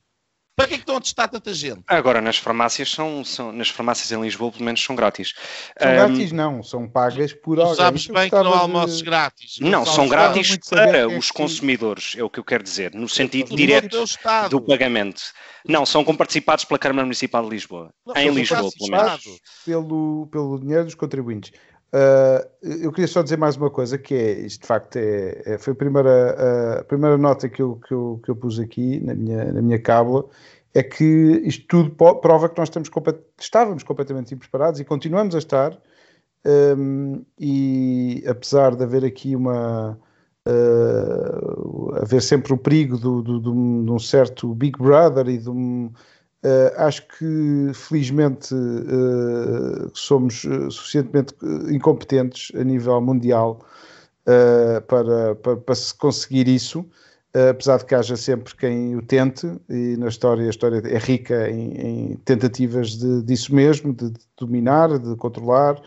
Para que é que estão a testar tanta gente? Agora, nas farmácias são, são nas farmácias em Lisboa, pelo menos são grátis. São um, grátis não, são pagas por alguém. sabes bem que não há almoços de... grátis. Não, são grátis para é os consumidores, é o que eu quero dizer, no sentido direto do pagamento. Não, são comparticipados pela Câmara Municipal de Lisboa. Não, em Lisboa, pelo menos. Pelo, pelo dinheiro dos contribuintes. Uh, eu queria só dizer mais uma coisa, que é, isto de facto é, é foi a primeira, a primeira nota que eu, que, eu, que eu pus aqui na minha, na minha cábula, é que isto tudo prova que nós estamos, estávamos completamente impreparados e continuamos a estar, um, e apesar de haver aqui uma... Uh, haver sempre o perigo do, do, do, de um certo Big Brother e de um Uh, acho que, felizmente, uh, somos eh, suficientemente incompetentes a nível mundial uh, para, para, para, se conseguir isso, apesar de que haja sempre quem o tente, e na história, a história é rica em, em tentativas de, disso mesmo, de, de, dominar, de controlar.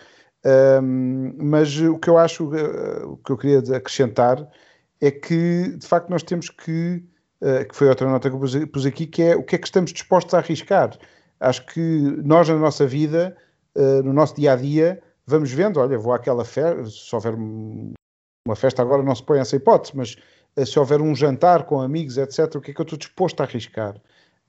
Mas o que eu acho, o que eu queria acrescentar é que, de facto, nós temos que eh, que foi outra nota que eu pus aqui, que é o que é que estamos dispostos a arriscar. Acho que nós, na nossa vida, uh, no nosso dia a dia, vamos vendo, olha, vou àquela festa, se houver uma festa agora não se põe essa hipótese, mas uh, se houver um jantar com amigos, etc., o que é que eu estou disposto a arriscar?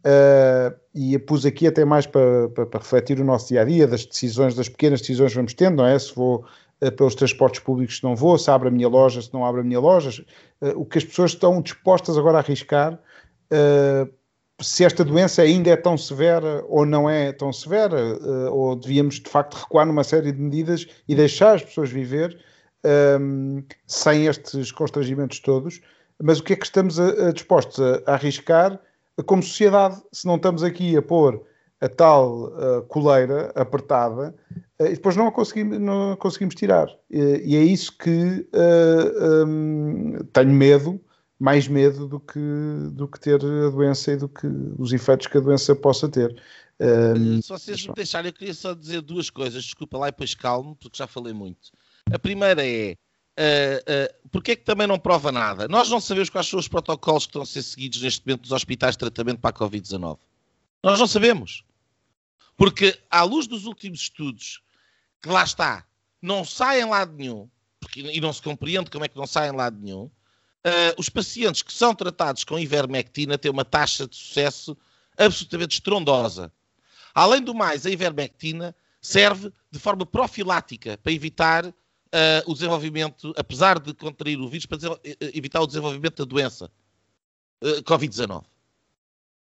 Uh, e pus aqui até mais para, para, para, refletir o nosso dia a dia, das decisões, das pequenas decisões que vamos tendo, não é? Se vou pelos transportes públicos, se não vou, se abre a minha loja, se não abre a minha loja, uh, o que as pessoas estão dispostas agora a arriscar, se esta doença ainda é tão severa ou não é tão severa, ou devíamos de facto recuar numa série de medidas e deixar as pessoas viver um, sem estes constrangimentos todos. Mas o que é que estamos a, a dispostos a, a arriscar? como sociedade, se não estamos aqui a pôr a tal uh, coleira apertada, e depois não a conseguimos, não a conseguimos tirar. Uh, e é isso que uh, um, tenho medo, mais medo do que, do que ter a doença e do que os efeitos que a doença possa ter. se vocês me deixarem, eu queria só dizer duas coisas, desculpa lá e depois calmo, porque já falei muito. A primeira é, uh, uh, porque é que também não prova nada? Nós não sabemos quais são os protocolos que estão a ser seguidos neste momento nos hospitais de tratamento para a Covid-19. Nós não sabemos. Porque, à luz dos últimos estudos, que lá está, não saem lado nenhum, porque, e não se compreende como é que não saem lado nenhum, uh, os pacientes que são tratados com ivermectina têm uma taxa de sucesso absolutamente estrondosa. Além do mais, a ivermectina serve de forma profilática para evitar uh, o desenvolvimento, apesar de contrair o vírus, para eh, evitar o desenvolvimento da doença uh, Covid-19.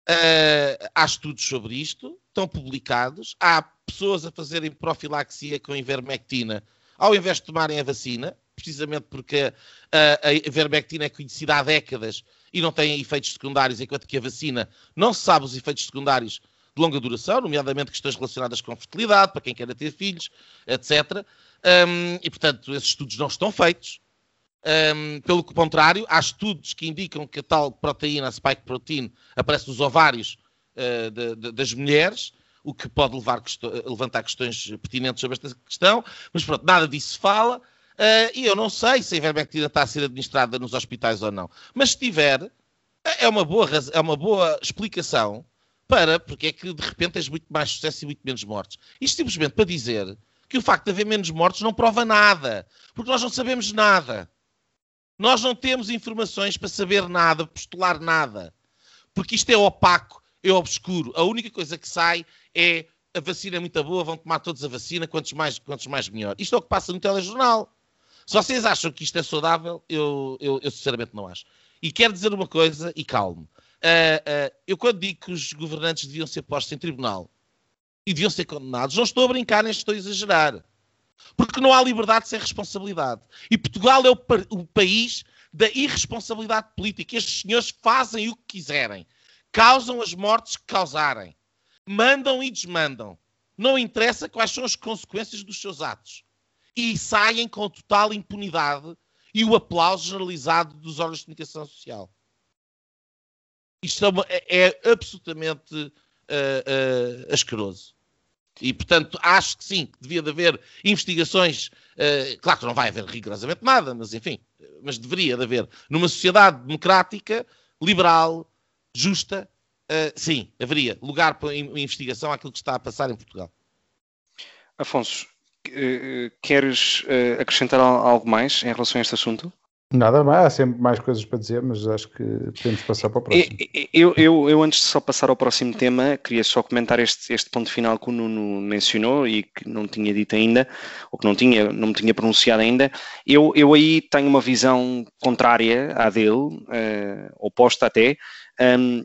Uh, há estudos sobre isto, estão publicados. Há pessoas a fazerem profilaxia com ivermectina ao invés de tomarem a vacina, precisamente porque a, a ivermectina é conhecida há décadas e não tem efeitos secundários, enquanto que a vacina não se sabe os efeitos secundários de longa duração, nomeadamente questões relacionadas com fertilidade, para quem queira ter filhos, etc. Um, e, portanto, esses estudos não estão feitos. Um, pelo contrário, há estudos que indicam que a tal proteína, a spike protein, aparece nos ovários uh, de, de, das mulheres, o que pode levar, levantar questões pertinentes sobre esta questão, mas pronto, nada disso se fala. Uh, e eu não sei se a ivermectina está a ser administrada nos hospitais ou não. Mas se tiver, é uma boa, é uma boa explicação para porque é que de repente tens muito mais sucesso e muito menos mortes. Isto simplesmente para dizer que o facto de haver menos mortes não prova nada, porque nós não sabemos nada. Nós não temos informações para saber nada, postular nada, porque isto é opaco, é obscuro. A única coisa que sai é a vacina é muito boa, vão tomar todos a vacina, quantos mais, quantos mais melhor. Isto é o que passa no telejornal. Se vocês acham que isto é saudável, eu, eu, eu sinceramente não acho. E quero dizer uma coisa, e calmo. Uh, uh, eu quando digo que os governantes deviam ser postos em tribunal, e deviam ser condenados. Não estou a brincar, nem estou a exagerar. Porque não há liberdade sem responsabilidade. E Portugal é o, o país da irresponsabilidade política. Estes senhores fazem o que quiserem. Causam as mortes que causarem. Mandam e desmandam. Não interessa quais são as consequências dos seus atos. E saem com total impunidade e o aplauso generalizado dos órgãos de comunicação social. Isto é, é, é absolutamente uh, uh, asqueroso. E, portanto, acho que sim, que devia de haver investigações. Uh, claro que não vai haver rigorosamente nada, mas enfim, mas deveria de haver. Numa sociedade democrática, liberal, justa, uh, sim, haveria lugar para investigação àquilo que está a passar em Portugal. Afonso, queres acrescentar algo mais em relação a este assunto? Nada mais, há sempre mais coisas para dizer, mas acho que podemos passar para o próximo. Eu, eu, eu, antes de só passar ao próximo tema, queria só comentar este, este ponto final que o Nuno mencionou e que não tinha dito ainda, ou que não, tinha, não me tinha pronunciado ainda. Eu, eu aí tenho uma visão contrária à dele, uh, oposta até. Um,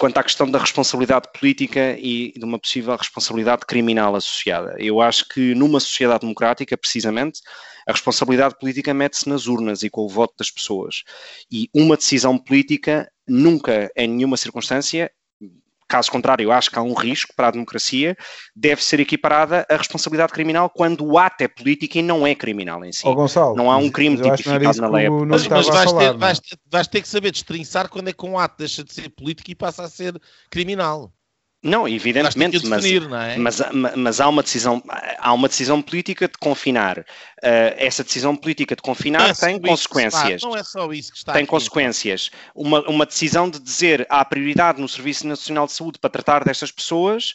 quanto à questão da responsabilidade política e de uma possível responsabilidade criminal associada. Eu acho que numa sociedade democrática, precisamente, a responsabilidade política mete-se nas urnas e com o voto das pessoas. E uma decisão política nunca, em nenhuma circunstância, Caso contrário, acho que há um risco para a democracia, deve ser equiparada à responsabilidade criminal quando o ato é político e não é criminal em si. Oh, Gonçalo, não há um crime tipificado na lei. Mas, mas vais, ter, vais, vais, ter, que saber destrinçar quando é que um ato deixa de ser político e passa a ser criminal. Não, evidentemente, definir, mas, não é? mas, mas, há, uma decisão, há uma decisão política de confinar. Uh, essa decisão política de confinar é tem consequências. não é só isso que está Tem aqui, consequências. Uma, uma decisão de dizer há prioridade no Serviço Nacional de Saúde para tratar destas pessoas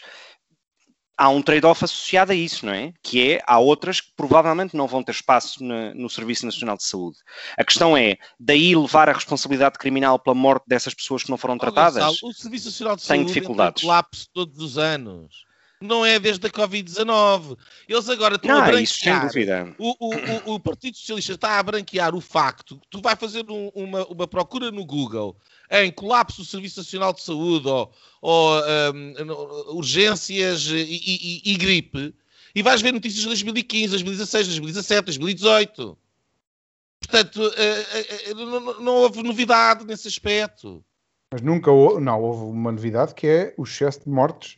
há um trade-off associado a isso, não é? Que é, há outras que provavelmente não vão ter espaço no, no Serviço Nacional de Saúde. A questão é, daí levar a responsabilidade criminal pela morte dessas pessoas que não foram tratadas? Gonçalo, o Serviço Nacional de Saúde dificuldades. tem colapso todos os anos não é desde a Covid-19. Eles agora estão não, a branquear. O, o, o, o, Partido Socialista está a branquear o facto que tu vai fazer um, uma, uma procura no Google em colapso do Serviço Nacional de Saúde ou, ou um, urgências e, e, e, gripe e vais ver notícias de 2015, 2016, 2017, 2018. Portanto, uh, uh, não, não houve novidade nesse aspecto. Mas nunca houve, não, houve uma novidade que é o excesso de mortes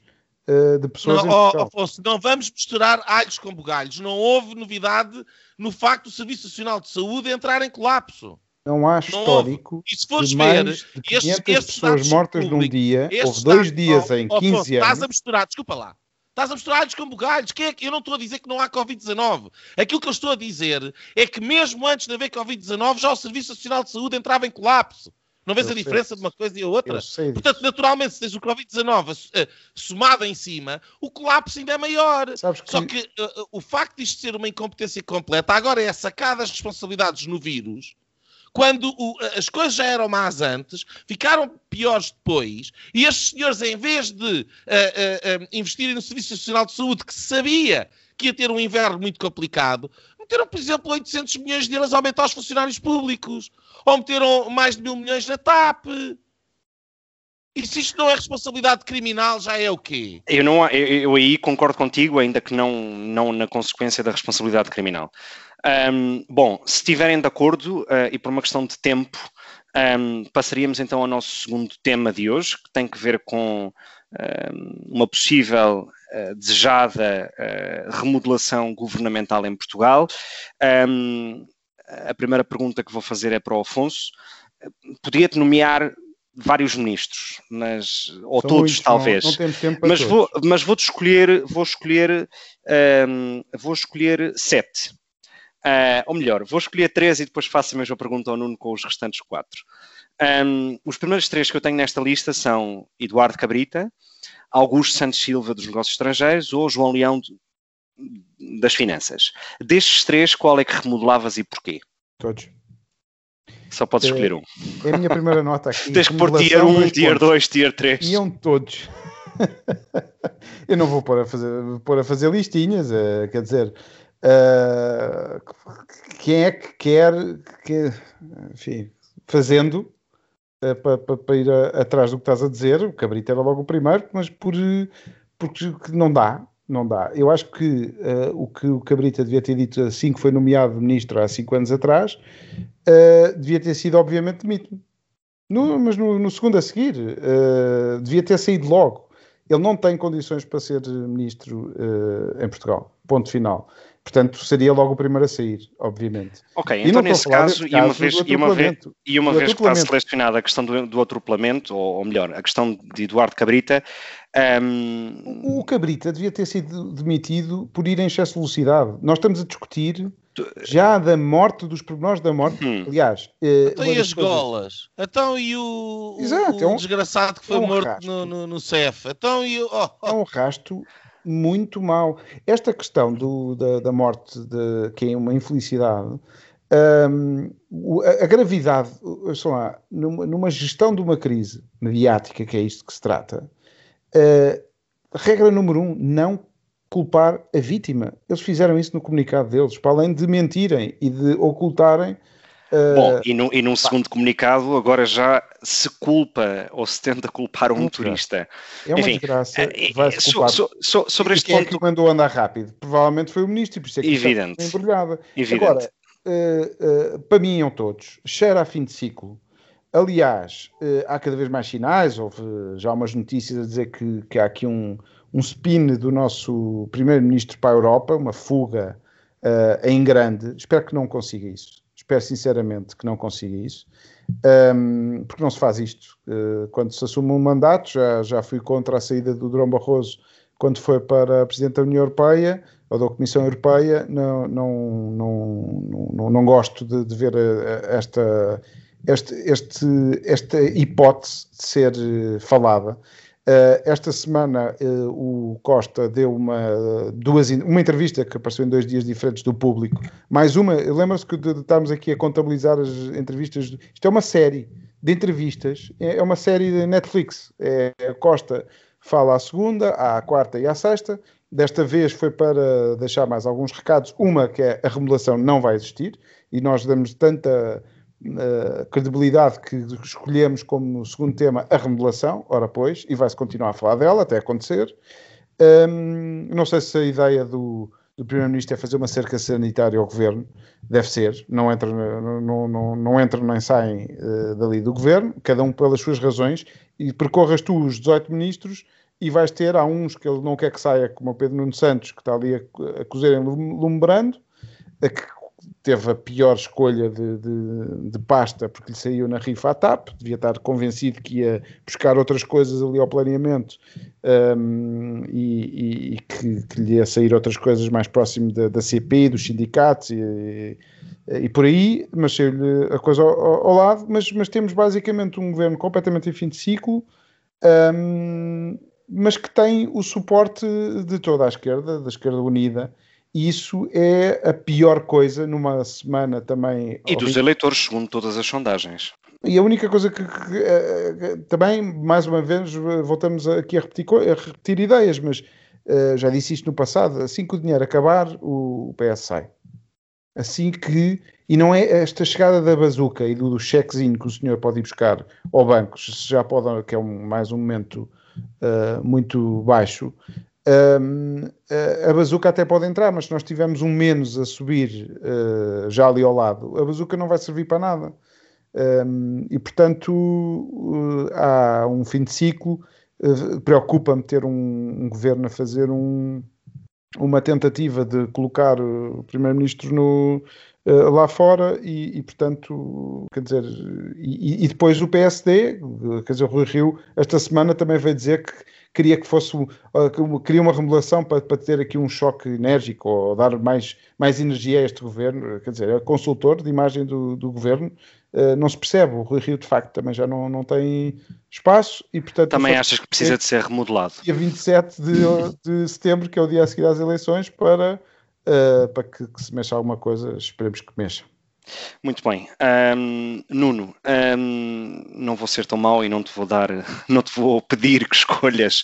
de pessoas não, oh, Afonso, não vamos misturar alhos com bugalhos. Não houve novidade no facto do Serviço Nacional de Saúde entrar em colapso. Não há histórico e se fores de mais ver, de 500 estes, pessoas mortas num dia, houve dois dias em 15 oh, anos. Estás a misturar, desculpa lá. Estás a misturar alhos com bugalhos. Que é que, eu não estou a dizer que não há Covid-19. Aquilo que eu estou a dizer é que mesmo antes de haver Covid-19, já o Serviço Nacional de Saúde entrava em colapso. Não vês eu a diferença de uma coisa e a outra? Portanto, naturalmente, se tens o Covid-19 uh, somado em cima, o colapso ainda é maior. Que... Só que uh, o facto de isto ser uma incompetência completa, agora é sacar as responsabilidades no vírus, quando o, as coisas já eram más antes, ficaram piores depois, e estes senhores, em vez de uh, investirem no Serviço Nacional de Saúde, que sabia que ia ter um inverno muito complicado, meteram, por exemplo, 800 milhões de euros a aumentar os funcionários públicos ou meteram mais de mil milhões na TAP. E se isto não é responsabilidade criminal, já é o quê? Eu, não, eu, eu aí concordo contigo, ainda que não, não na consequência da responsabilidade criminal. Um, bom, se estiverem de acordo, uh, e por uma questão de tempo, um, passaríamos então ao nosso segundo tema de hoje, que tem que ver com um, uma possível uh, desejada uh, remodelação governamental em Portugal a primeira pergunta que vou fazer é para o Afonso. Podia-te nomear vários ministros, mas, ou São todos muitos, talvez. Não, não temos tempo para mas todos. vou, mas vou escolher, vou escolher, vou escolher sete. Uh, ou melhor, vou escolher três e depois faço a mesma pergunta ao Nuno com os restantes quatro. Um, os primeiros três que eu tenho nesta lista são Eduardo Cabrita, Augusto Santos Silva dos Negócios Estrangeiros ou João Leão das finanças. Destes três, qual é que remodelavas e porquê? Todos. Só podes é, escolher um. É a minha primeira nota aqui. [laughs] Tens que pôr tier 1, tier 2, tier 3. Iam todos. [laughs] Eu não vou pôr a fazer, pôr a fazer listinhas, uh, quer dizer, uh, quem é que quer, que, enfim, fazendo uh, para pa, pa ir a, atrás do que estás a dizer, o Cabrito era logo o primeiro, mas por, porque não dá, não dá. Eu acho que uh, o que o Cabrita devia ter dito assim que foi nomeado ministro há cinco anos atrás, uh, devia ter sido, obviamente, demitido. No, mas no, no, segundo a seguir, devia ter saído logo. Ele não tem condições para ser ministro em Portugal. Ponto final. Portanto, seria logo o primeiro a sair, obviamente. Ok, então nesse caso, e uma vez, e uma vez, e uma vez que está selecionada a questão do, do atropelamento, ou, ou, melhor, a questão de Eduardo Cabrita. Um... O, o Cabrita devia ter sido demitido por ir em excesso de velocidade. Nós estamos a discutir já da morte, dos pormenores da morte. Hum. Aliás, eh, então e as coisas... golas? Então e o, Exato, o, é um, desgraçado que foi é um morto no, no, no, CEF? Então e o... Oh, oh. É um [laughs] rasto muito mau. Esta questão do, da, da, morte, de, que é uma infelicidade, um, a, a, gravidade, sei lá, numa, numa, gestão de uma crise mediática, que é isto que se trata, uh, regra número um, não culpar a vítima. Eles fizeram isso no comunicado deles, para além de mentirem e de ocultarem Bom, e, no, e num segundo comunicado agora já se culpa ou se tenta culpar um motorista. É uma Enfim, desgraça, uh, vai-se culpar. So, so, sobre este quem ponto... é que mandou andar rápido? Provavelmente foi o ministro, e por isso é que Evidente. está embrulhada. Evidente. Agora, uh, para mim iam todos, cheira a fim de ciclo. Aliás, há cada vez mais sinais, houve já umas notícias a dizer que, que há aqui um, um spin do nosso primeiro-ministro para a Europa, uma fuga em grande. Espero que não consiga isso espero sinceramente que não consiga isso, um, porque não se faz isto. Uh, quando se assume um mandato, já, já fui contra a saída do Durão Barroso quando foi para Presidente da União Europeia ou da Comissão Europeia, não, não, não, não, não gosto de, de ver eh, esta, este, este, esta hipótese de ser eh, falada. Uh, esta semana uh, o Costa deu uma, duas, uma entrevista que apareceu em dois dias diferentes do público. Mais uma, lembra-se que estamos aqui a contabilizar as entrevistas. Isto é uma série de entrevistas, é, é uma série de Netflix. É, Costa fala à segunda, à quarta e à sexta. Desta vez foi para deixar mais alguns recados. Uma que é a remodelação não vai existir e nós damos tanta uh, credibilidade que escolhemos como segundo tema a remodelação, ora pois, e vai-se continuar a falar dela até acontecer. Um, não sei se a ideia do, do Primeiro-Ministro é fazer uma cerca sanitária ao Governo, deve ser, não entra, não, não, não entra nem saem uh, dali do Governo, cada um pelas suas razões, e percorras tu os 18 ministros e vais ter, há uns que ele não quer que saia, como o Pedro Nuno Santos, que está ali a, a lumbrando, a que teve a pior escolha de, de, de, pasta porque lhe saiu na rifa à TAP, devia estar convencido que ia buscar outras coisas ali ao planeamento um, e, e que, que, lhe ia sair outras coisas mais próximo da, da CP, dos sindicatos e, e por aí, mas saiu-lhe a coisa ao, ao, lado, mas, mas temos basicamente um governo completamente em fim de ciclo, um, mas que tem o suporte de toda a esquerda, da esquerda unida, isso é a pior coisa numa semana também. E dos eleitores, segundo todas as sondagens. E a única coisa que, que, que, eh, também, mais uma vez, voltamos aqui a repetir, a repetir ideias, mas uh, já disse isto no passado: assim que o dinheiro acabar, o, o PS sai. Assim que. E não é esta chegada da bazuca e do, do chequezinho que o senhor pode ir buscar ao banco, se já pode, que é um, mais um momento uh, muito baixo, um, a bazuca até pode entrar, mas se nós tivermos um menos a subir uh, já ali ao lado, a bazuca não vai servir para nada. Um, e portanto, uh, há um fim de ciclo. Uh, Preocupa-me ter um, um, governo a fazer um, uma tentativa de colocar o primeiro-ministro no, lá fora e, e, portanto, quer dizer, e, e, depois o PSD, quer dizer, o Rui Rio, esta semana também veio dizer que queria que fosse uh, queria uma remodelação para, para ter aqui um choque enérgico ou dar mais, mais energia a este governo, quer dizer, é consultor de imagem do, do governo, uh, não se percebe, o Rui Rio de facto também já não, não tem espaço e portanto... Também achas que precisa de ser remodelado? Dia 27 de, de setembro, que é o dia a seguir às eleições, para, uh, para que, que se mexa alguma coisa, esperemos que mexa. Muito bem. Um, Nuno, um, não vou ser tão mau e não te vou dar, [laughs] não te vou pedir que escolhas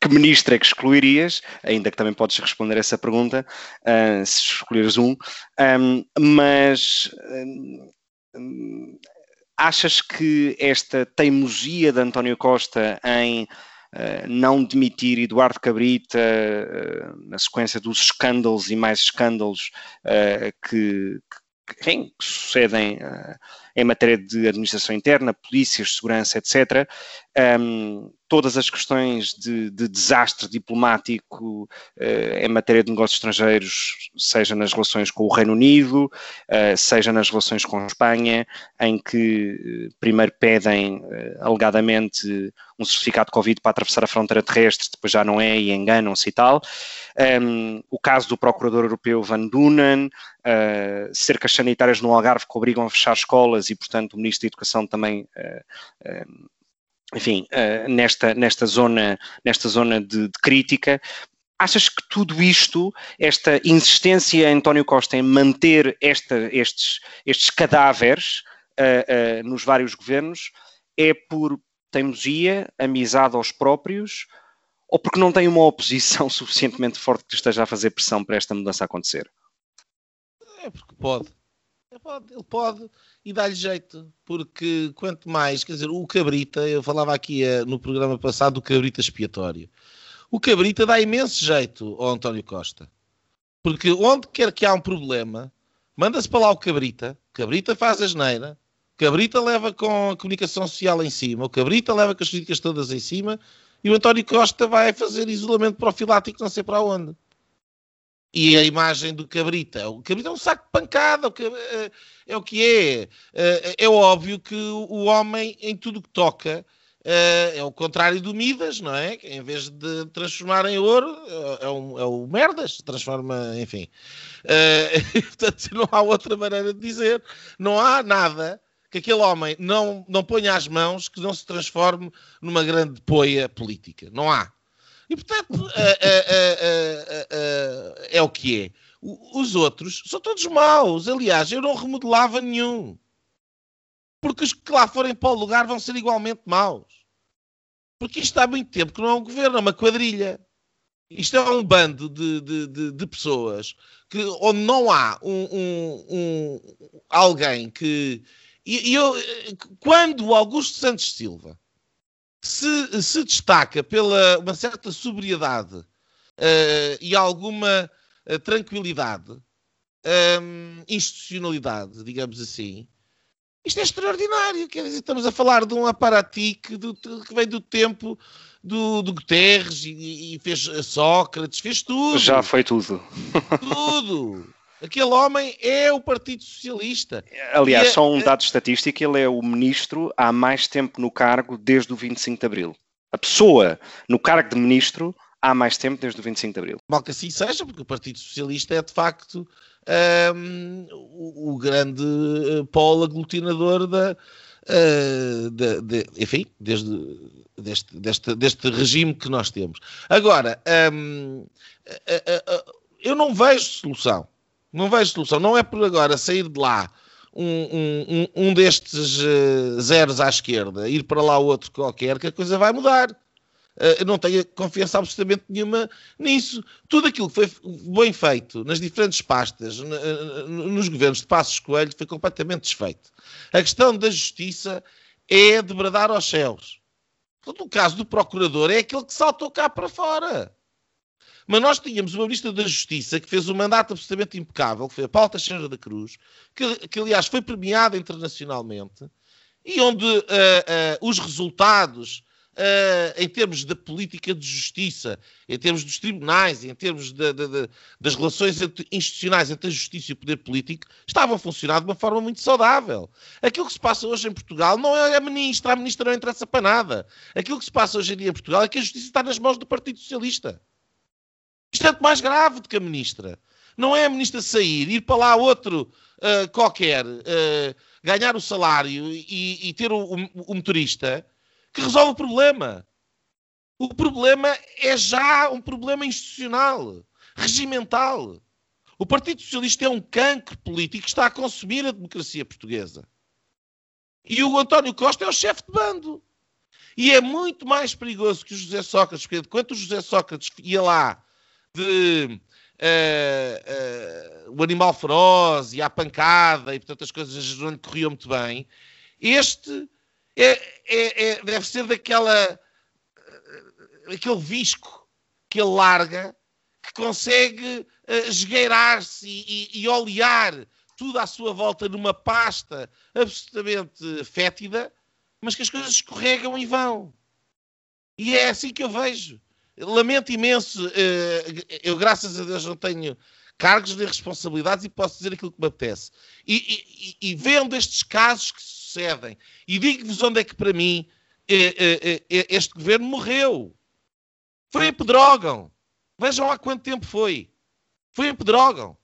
que ministro é que excluirias, ainda que também podes responder essa pergunta, uh, se escolheres um, um mas achas que esta teimosia de António Costa em não demitir Eduardo Cabrita uh, na sequência dos escândalos e mais escândalos uh, que, enfim, que sucedem em matéria de administração interna, polícias, segurança, etc. Um, todas as questões de, de desastre diplomático uh, em matéria de negócios estrangeiros, seja nas relações com o Reino Unido, uh, seja nas relações com a Espanha, em que uh, primeiro pedem alegadamente um certificado de Covid para atravessar a fronteira terrestre, depois já não é e enganam-se e tal. Um, o caso do Procurador Europeu Van Dunen, cercas sanitárias no Algarve que obrigam a fechar escolas e, portanto, o Ministro da Educação também enfim, uh, nesta, nesta zona, nesta zona de, de crítica. Achas que tudo isto, esta insistência António Costa em manter esta, estes, estes cadáveres uh, uh, nos vários governos, é por teimosia, amizade aos próprios, ou porque não tem uma oposição [laughs] suficientemente forte que esteja a fazer pressão para esta mudança acontecer? É porque pode. Ele pode, e dá-lhe jeito, porque quanto mais, quer dizer, o Cabrita, eu falava aqui uh, no programa passado do Cabrita expiatório. O Cabrita dá imenso jeito ao António Costa, porque onde quer que há um problema, manda-se para lá o Cabrita, o Cabrita faz a geneira, o Cabrita leva com a comunicação social em cima, o Cabrita leva com as críticas todas em cima, e o António Costa vai fazer isolamento profilático não sei para onde e a imagem do cabrita. O cabrita é um saco de pancada, é, é o que é. é. É óbvio que o homem, em tudo que toca, é, é o contrário do Midas, não é? Em vez de transformar em ouro, é, um, é o merdas, transforma, enfim. [laughs] Portanto, não há outra maneira de dizer. Não há nada que aquele homem não, não ponha as mãos que não se transforme numa grande poia política. Não há. E, portanto, é o que é. Os outros são todos maus. Aliás, eu não remodelava nenhum. Porque os que lá forem para o lugar vão ser igualmente maus. Porque isto há muito tempo que não é um governo, é uma quadrilha. Isto é um bando de, de, de, de pessoas que, onde não há um, um, um alguém que. E, eu, quando o Augusto Santos Silva se, se destaca pela uma certa sobriedade uh, e alguma uh, tranquilidade, um, ehm, institucionalidade, digamos assim, isto é extraordinário. Quer dizer, estamos a falar de um aparatique do, que vem do tempo do, do Guterres e, e, fez Sócrates, fez tudo. Já foi tudo. Tudo. Aquele homem é o Partido Socialista. Aliás, é, só um dado estatístico: ele é o ministro há mais tempo no cargo desde o 25 de Abril. A pessoa no cargo de ministro há mais tempo desde o 25 de Abril. Mal que assim seja, porque o Partido Socialista é de facto um, o, o, grande eh, polo aglutinador da, uh, de, de, enfim, desde, deste, deste, deste regime que nós temos. Agora, um, uh, eu não vejo solução não vejo solução. Não é por agora sair de lá um, um, um destes uh, zeros à esquerda, ir para lá outro qualquer, que a coisa vai mudar. Uh, eu não tenho confiança absolutamente nenhuma nisso. Tudo aquilo que foi bem feito nas diferentes pastas, nos governos de Passos Coelho, foi completamente desfeito. A questão da justiça é de bradar aos céus. O caso do procurador é aquele que saltou cá para fora. Mas nós tínhamos uma ministra da Justiça que fez um mandato absolutamente impecável, que foi a Paula Teixeira da Cruz, que, que aliás foi premiada internacionalmente, e onde uh, uh, os resultados Uh, em termos da política de justiça, em termos dos tribunais, em termos de, de, de, das relações entre, institucionais entre a justiça e o poder político, estavam a funcionar de uma forma muito saudável. Aquilo que se passa hoje em Portugal não é a ministra, a ministra não interessa para nada. Aquilo que se passa hoje em dia em Portugal é que a justiça está nas mãos do Partido Socialista. Isto é mais grave do que a ministra. Não é a ministra sair, ir para lá outro uh, qualquer, uh, ganhar o salário e, e ter o, o, o motorista que resolve o problema. O problema é já um problema institucional, regimental. O Partido Socialista é um cancro político que está a consumir a democracia portuguesa. E o António Costa é o chefe de bando. E é muito mais perigoso que o José Sócrates, porque quando o José Sócrates ia lá de uh, uh, o animal feroz e a pancada e portanto as coisas não corriam muito bem. Este é, é, é, deve ser daquela aquele visco que ele larga que consegue uh, esgueirar-se e, e, e olear tudo à sua volta numa pasta absolutamente fétida, mas que as coisas escorregam e vão. E é assim que eu vejo. Lamento imenso, eh, eu graças a Deus não tenho cargos de responsabilidades e posso dizer aquilo que me apetece. E, e, e vendo estes casos que sucedem, e digo-vos onde é que para mim eh, eh, este governo morreu. Foi em Pedrógão. Vejam há quanto tempo foi. Foi em Pedrógão.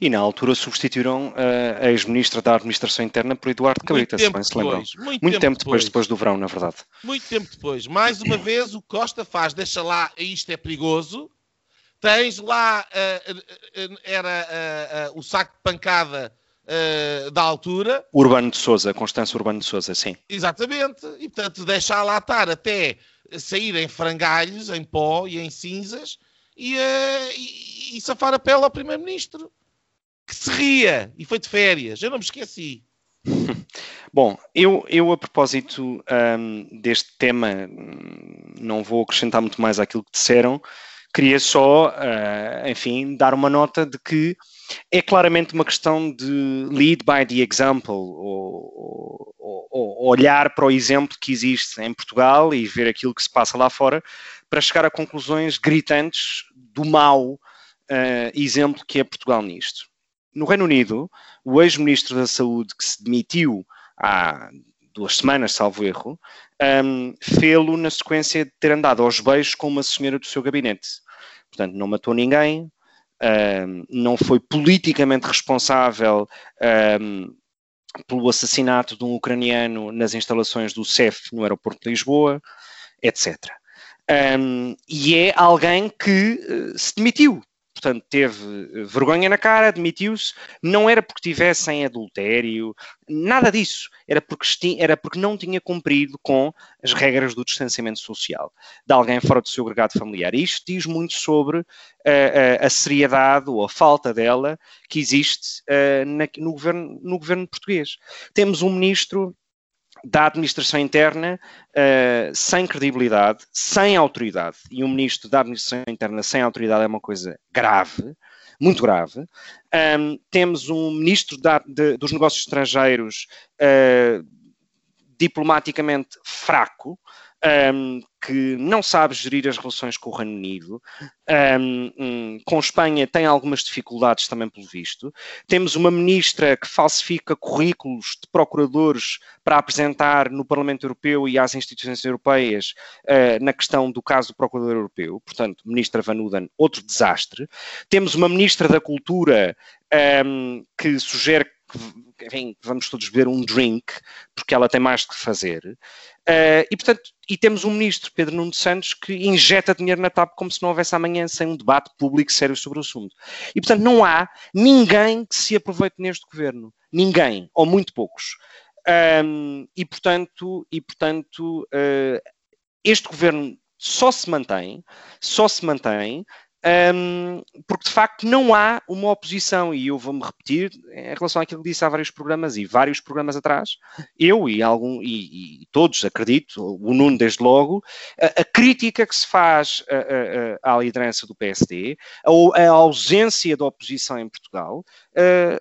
E na altura substituíram uh, a ex-ministra da Administração Interna por Eduardo Cabrita, se bem se lembram. Muito, muito tempo, tempo depois, depois do verão, na verdade. Muito tempo depois. Mais uma vez, o Costa faz, deixa lá, isto é perigoso. Tens lá, uh, uh, era o saco de pancada da altura. Urbano de Souza, Constância Urbano de Souza, sim. Exatamente. E, portanto, deixa lá estar até sair em frangalhos, em pó e em cinzas e, e, e safar a pele ao Primeiro-Ministro. Que se ria e foi de férias. Eu não me esqueci. [laughs] Bom, eu, eu a propósito um, deste tema, não vou acrescentar muito mais àquilo que disseram, queria só, uh, enfim, dar uma nota de que é claramente uma questão de lead by the example, ou, ou, ou, olhar para o exemplo que existe em Portugal e ver aquilo que se passa lá fora, para chegar a conclusões gritantes do mau uh, exemplo que é Portugal nisto. No Reino Unido, o ex-ministro da Saúde que se demitiu há duas semanas, salvo erro, um, fê-lo na sequência de ter andado aos beijos com uma senhora do seu gabinete. Portanto, não matou ninguém, um, não foi politicamente responsável um, pelo assassinato de um ucraniano nas instalações do CEF no aeroporto de Lisboa, etc. Um, e é alguém que uh, se demitiu. Portanto, teve eh, vergonha na cara, demitiu-se. Não era porque tivesse em adultério, nada disso. Era porque, era porque não tinha cumprido com as regras do distanciamento social de alguém fora do seu agregado familiar. E isto diz muito sobre uh, a seriedade ou a falta dela que existe uh, na, no, governo, no governo português. Temos um ministro da administração interna uh, sem credibilidade, sem autoridade. E um ministro da administração interna sem autoridade é uma coisa grave, muito grave. Um, temos um ministro da, de, dos negócios estrangeiros uh, diplomaticamente fraco, um, que não sabe gerir as relações com o Reino Unido, um, um, com Espanha tem algumas dificuldades também pelo visto. Temos uma ministra que falsifica currículos de procuradores para apresentar no Parlamento Europeu e às instituições europeias uh, na questão do caso do Procurador Europeu, portanto, ministra Van Uden, outro desastre. Temos uma ministra da Cultura que sugere que vamos todos beber um drink, porque ela tem mais que fazer. Uh, e, portanto, e temos um ministro, Pedro Nuno Santos, que injeta dinheiro na TAP como se não houvesse amanhã, sem um debate público sério sobre o assunto. E, portanto, não há ninguém que se aproveite neste governo. Ninguém, ou muito poucos. Um, e, portanto, e, portanto uh, este governo só se mantém, só se mantém um, porque de facto não há uma oposição, e eu vou-me repetir em relação àquilo que disse há vários programas e vários programas atrás, eu e, algum, e, e todos, acredito, o Nuno desde logo, a, a crítica que se faz à liderança do PSD, a, ausência da oposição em Portugal, uh,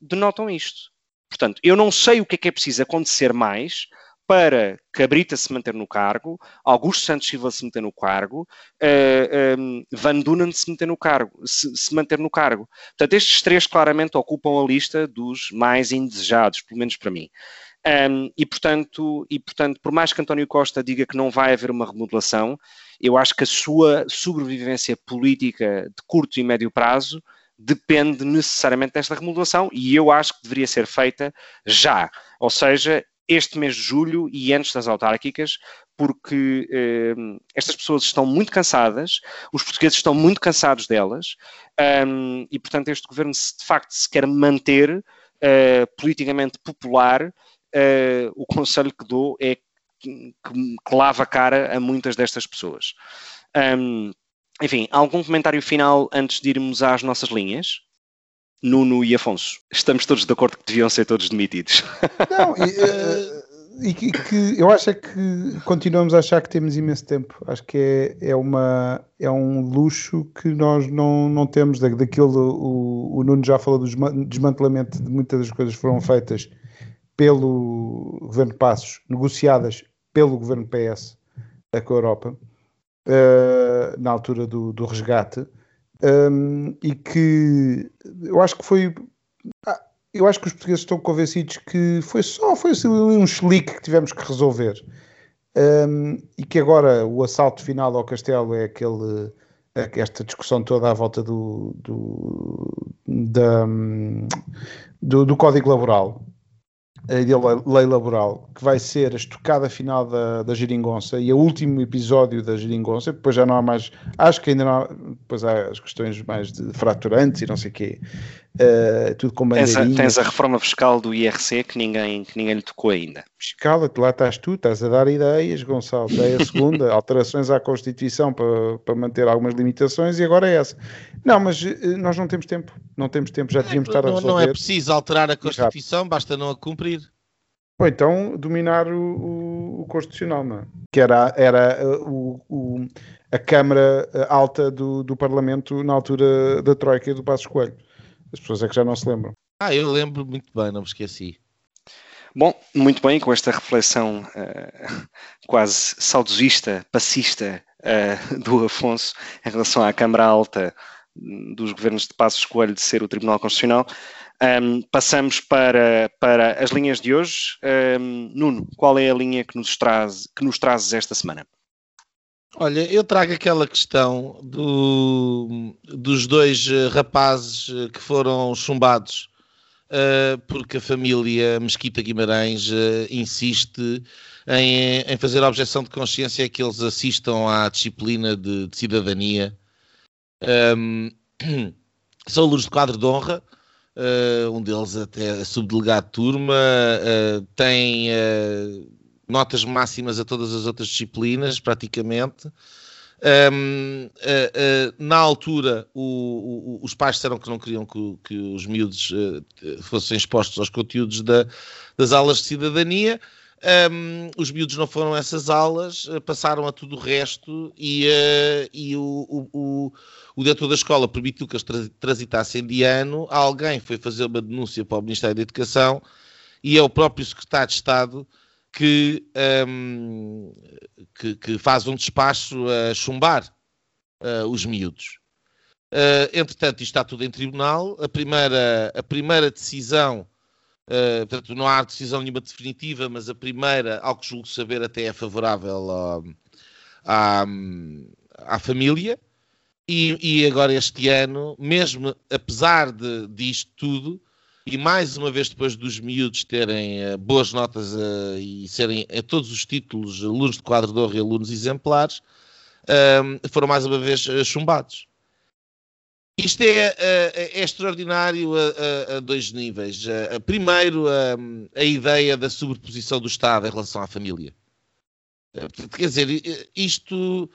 denotam isto. Portanto, eu não sei o que é que é preciso acontecer mais para Cabrita se manter no cargo, Augusto Santos Silva se manter no cargo, uh, um, Van Dunen se manter no cargo, se, se, manter no cargo. Portanto, estes três claramente ocupam a lista dos mais indesejados, pelo menos para mim. Um, e, portanto, e, portanto, por mais que António Costa diga que não vai haver uma remodelação, eu acho que a sua sobrevivência política de curto e médio prazo depende necessariamente desta remodelação e eu acho que deveria ser feita já. Ou seja, este mês de julho e antes das autárquicas, porque eh, estas pessoas estão muito cansadas, os portugueses estão muito cansados delas, um, e portanto este governo, se de facto se quer manter uh, politicamente popular, uh, o conselho que dou é que, que, lava a cara a muitas destas pessoas. Um, enfim, algum comentário final antes de irmos às nossas linhas? Nuno e Afonso. Estamos todos de acordo que deviam ser todos demitidos. [laughs] Não, e, uh, e que, que, eu acho é que continuamos a achar que temos imenso tempo. Acho que é, é, uma, é um luxo que nós não, não temos. Daquilo, o, o Nuno já falou do desmantelamento de muitas das coisas que foram feitas pelo governo Passos, negociadas pelo governo PS com a Europa, uh, na altura do, do resgate, um, e que eu acho que foi. Ah, eu acho que os portugueses estão convencidos que foi só foi assim, um chelique que tivemos que resolver. Um, e que agora o assalto final ao castelo é aquele esta discussão toda à volta do, do, da, do, do Código Laboral a lei laboral, que vai ser a estocada final da, da Geringonça e o último episódio da Geringonça, depois já não há mais, acho que ainda não há, depois há as questões mais de fraturantes e não sei o quê, uh, tudo com tens a, tens a reforma fiscal do IRC que ninguém, que ninguém lhe tocou ainda. Fiscal, lá estás tu, estás a dar ideias, Gonçalo, é a [laughs] segunda, alterações à Constituição para, para manter algumas limitações e agora é essa. Não, mas uh, nós não temos tempo, não temos tempo, já devíamos estar a resolver. Não é preciso alterar a Constituição, basta não a cumprir. Ou então dominar o, o, o Constitucional, não é? Que era, era uh, o, a Câmara Alta do, do Parlamento na altura da Troika e do Passo Coelho. As pessoas é que já não se lembram. Ah, eu lembro muito bem, não me esqueci. Bom, muito bem, com esta reflexão uh, quase saudosista, passista uh, do Afonso em relação à Câmara Alta dos governos de Passos Coelho de ser o Tribunal Constitucional, um, passamos para, para as linhas de hoje. Um, Nuno, qual é a linha que nos, traz, que nos trazes esta semana? Olha, eu trago aquela questão do, dos dois eh, rapazes eh, que foram chumbados uh, porque a família Mesquita Guimarães uh, insiste em, em, fazer a objeção de consciência que eles assistam à disciplina de, de cidadania. Um, [clears throat] são alunos de quadro de honra, uh, um deles até subdelegado de turma, tem notas máximas a todas as outras disciplinas, praticamente. Um, na altura, o, o, os pais disseram que não queriam que, que os miúdos fossem expostos aos conteúdos da, das aulas de cidadania. Um, os miúdos não foram a essas aulas, passaram a tudo o resto e, e o, o o diretor da escola permitiu que eles transitassem de ano, alguém foi fazer uma denúncia para o Ministério da Educação e é o próprio secretário de Estado que, um, que, que faz um despacho a chumbar uh, os miúdos. Uh, entretanto, isto está tudo em tribunal. A primeira, a primeira decisão, uh, portanto, não há decisão nenhuma definitiva, mas a primeira, ao que julgo saber, até é favorável à, à, à família. E, e, agora este ano, mesmo apesar de, disto tudo, e mais uma vez depois dos miúdos terem uh, boas notas uh, e serem a todos os títulos alunos de quadro de honra e alunos exemplares, uh, foram mais uma vez chumbados. Isto é, é extraordinário a, a, a, dois níveis. primeiro, a ideia da sobreposição do Estado em relação à família. Quer dizer, isto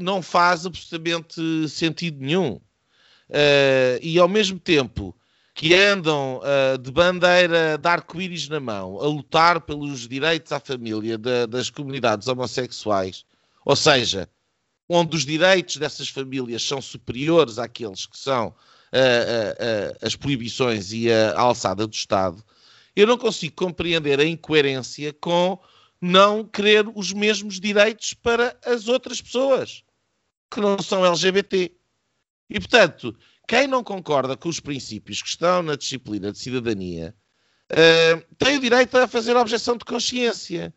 não faz absolutamente sentido nenhum. E ao mesmo tempo que andam uh, de bandeira de arco-íris na mão a lutar pelos direitos à família de, das comunidades homossexuais, ou seja, onde os direitos dessas famílias são superiores àqueles que são uh, uh, as proibições e a alçada do Estado, eu não consigo compreender a incoerência com não querer os mesmos direitos para as outras pessoas que não são LGBT. E, portanto, quem não concorda com os princípios que estão na disciplina de cidadania uh, tem o direito a fazer a objeção de consciência.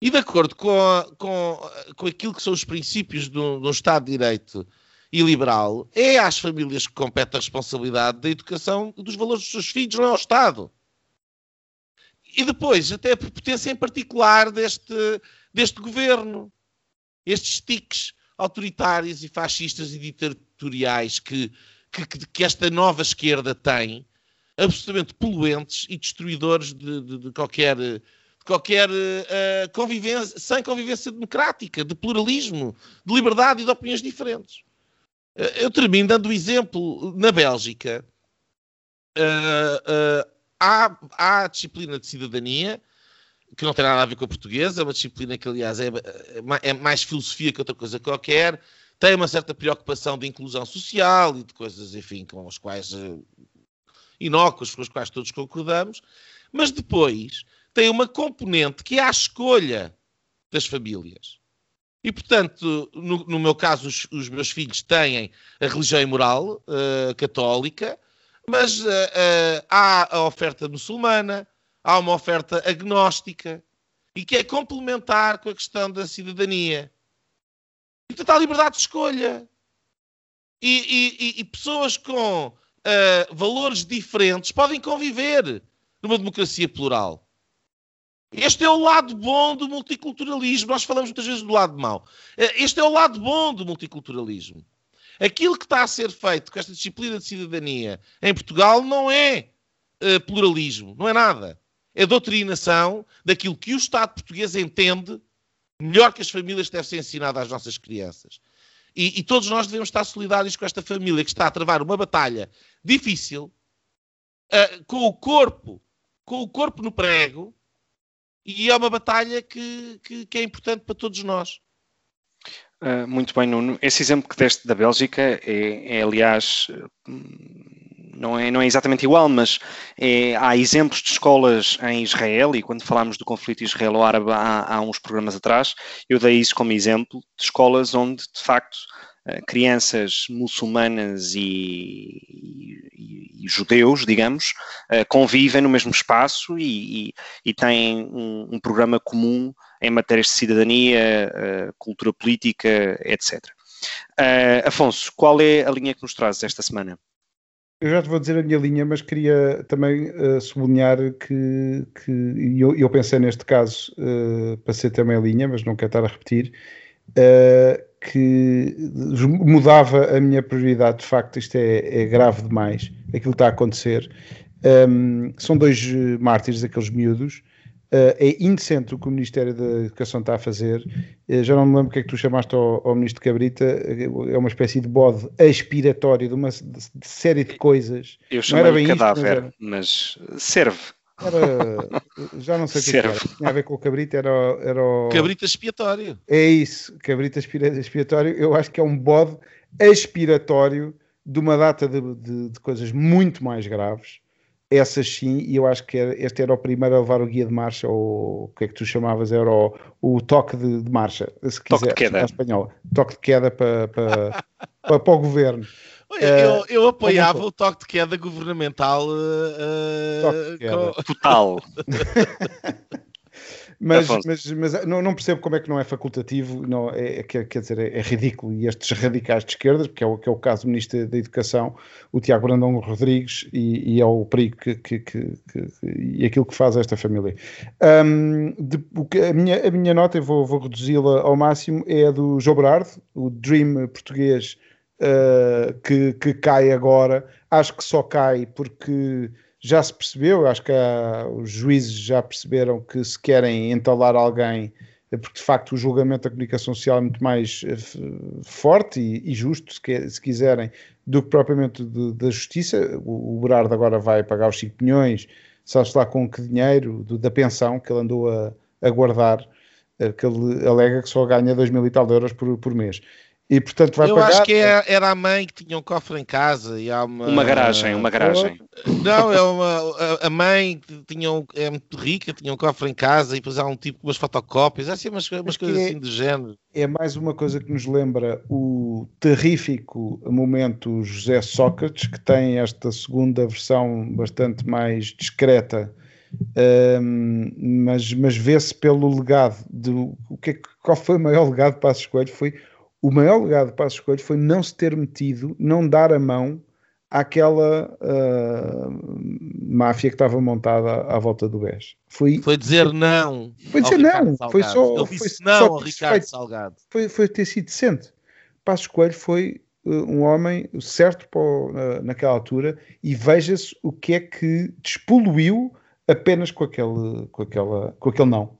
E de acordo com, a, com, com aquilo que são os princípios de um, Estado de Direito e liberal, é às famílias que compete a responsabilidade da educação dos valores dos seus filhos, não é ao Estado. E depois, até a potência em particular deste, deste governo. Estes tiques autoritários e fascistas e ditatoriais que, que, que esta nova esquerda tem, absolutamente poluentes e destruidores de, de, de qualquer, de qualquer uh, convivência, sem convivência democrática, de pluralismo, de liberdade e de opiniões diferentes. Uh, eu termino dando o exemplo. Na Bélgica, uh, há, há disciplina de cidadania que não tem nada a ver com a portuguesa, é uma disciplina que, aliás, é, é mais filosofia que outra coisa qualquer, tem uma certa preocupação de inclusão social e de coisas, enfim, com as quais uh, inócuas, com as quais todos concordamos, mas depois tem uma componente que é a escolha das famílias. E, portanto, no, no meu caso, os, os, meus filhos têm a religião moral uh, católica, mas uh, uh, há a oferta muçulmana, há uma oferta agnóstica, e que é complementar com a questão da cidadania. Portanto, há liberdade de escolha. E, e, e pessoas com valores diferentes podem conviver numa democracia plural. Este é o lado bom do multiculturalismo. Nós falamos muitas vezes do lado mau. Eh, este é o lado bom do multiculturalismo. Aquilo que está a ser feito com esta disciplina de cidadania em Portugal não é uh, pluralismo, não é nada. É doutrinação daquilo que o Estado português entende melhor que as famílias devem ser ensinadas às nossas crianças. E, e, todos nós devemos estar solidários com esta família que está a travar uma batalha difícil, uh, com o corpo, com o corpo no prego, e é uma batalha que, que, que é importante para todos nós. Uh, muito bem, Nuno. Esse exemplo que deste da Bélgica é, é aliás, não é, não é exatamente igual, mas é, há exemplos de escolas em Israel, e quando falámos do conflito israelo-árabe há, há uns programas atrás, eu dei isso como exemplo de escolas onde, de facto, eh, crianças muçulmanas e, e, e, judeus, digamos, eh, convivem no mesmo espaço e, e têm um, um, programa comum em matérias de cidadania, cultura política, etc. Afonso, qual é a linha que nos traz esta semana? Eu já te vou dizer a minha linha, mas queria também uh, sublinhar que, que eu, eu, pensei neste caso, uh, para ser também a linha, mas não quero estar a repetir, uh, que mudava a minha prioridade. De facto, isto é, é grave demais, aquilo que está a acontecer. Um, são dois mártires, aqueles miúdos. Uh, é indecente o que o Ministério da Educação está a fazer. Uh, já não me lembro o que é que tu chamaste ao, ao Ministro Cabrita. É uma espécie de bode aspiratório de uma de, de série de coisas. Eu chamei cadáver, mas, mas serve. Era, já não sei o que, era. Tinha a ver com o cabrito, era, era o... Cabrito expiatório. É isso, cabrito expiatório. Eu acho que é um bode aspiratório de uma data de, de, de coisas muito mais graves. Essas sim, e eu acho que este era o primeiro a levar o guia de marcha, ou o que é que tu chamavas? Era o, o toque de, de marcha, se quiser, toque de queda. espanhol. Toque de queda para, para, [laughs] para, para o governo. Eu, eu, apoiava o toque de queda governamental uh, de queda. Com... total. [laughs] mas, mas, mas não, não, percebo como é que não é facultativo, não, é, é, quer dizer, é, é, ridículo. E estes radicais de esquerdas, porque é o, que é o caso do Ministro da Educação, o Tiago Brandão Rodrigues, e, e é o perigo que, que, que, que, e aquilo que faz esta família. Um, de, a, minha, a minha nota, eu vou, vou reduzi-la ao máximo, é a do João Berardo, o Dream português uh, que, que cai agora. Acho que só cai porque já se percebeu, acho que há, os juízes já perceberam que se querem entalar alguém, é porque de facto o julgamento da comunicação social é muito mais uh, forte e, e justo, se, que, se, quiserem, do que propriamente da justiça. O, o Berardo agora vai pagar os 5 milhões, sabe-se lá com que dinheiro, do, da pensão que ele andou a, a guardar, uh, que ele alega que só ganha 2 mil e tal euros por, por mês. E portanto vai Eu pagar. Eu acho que é, era a mãe que tinha um cofre em casa e há uma. Uma garagem, uma garagem. Não, é uma. A mãe que tinha um, é muito rica, tinha um cofre em casa e depois há um tipo com umas fotocópias, assim, umas, umas coisas é, assim do género. É mais uma coisa que nos lembra o terrífico momento José Sócrates, que tem esta segunda versão bastante mais discreta. Um, mas, mas vê-se pelo legado do o que é, qual foi o maior legado de Passos Coelho foi o maior legado de Passos Coelho foi não se ter metido, não dar a mão àquela uh, máfia que estava montada à, à volta do BES. Foi, foi dizer não. Foi dizer não. Foi só. Ele disse foi, não só ao Ricardo Salgado. Foi, foi ter sido decente. Passos Coelho foi uh, um homem certo para, uh, naquela altura e veja-se o que é que despoluiu apenas com aquele, com, aquela, com aquele não.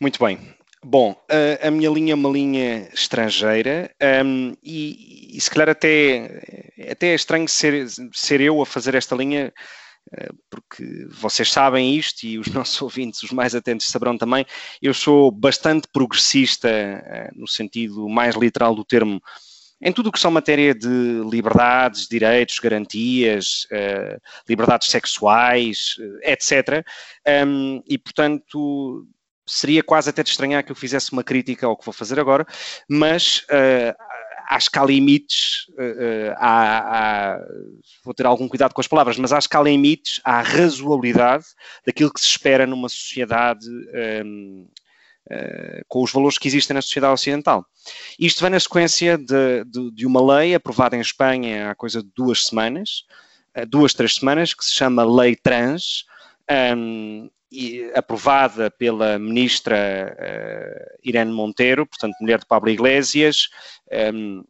Muito bem. Bom, a, a, minha linha é uma linha estrangeira um, e, e, se calhar até, até é estranho ser, ser eu a fazer esta linha porque vocês sabem isto e os [laughs] nossos ouvintes, os mais atentos, saberão também. Eu sou bastante progressista, no sentido mais literal do termo, em tudo o que são matéria de liberdades, direitos, garantias, uh, liberdades sexuais, etc. Um, e, portanto, seria quase até de estranhar que eu fizesse uma crítica ao que vou fazer agora, mas uh, acho que há limites, uh, há, há, vou ter algum cuidado com as palavras, mas acho que há limites à razoabilidade daquilo que se espera numa sociedade um, uh, com os valores que existem na sociedade ocidental. Isto vem na sequência de, de, de, uma lei aprovada em Espanha há coisa de duas semanas, uh, duas, três semanas, que se chama Lei Trans, um, e, aprovada pela ministra uh, Irene Monteiro, portanto, mulher de Pablo Iglesias, um,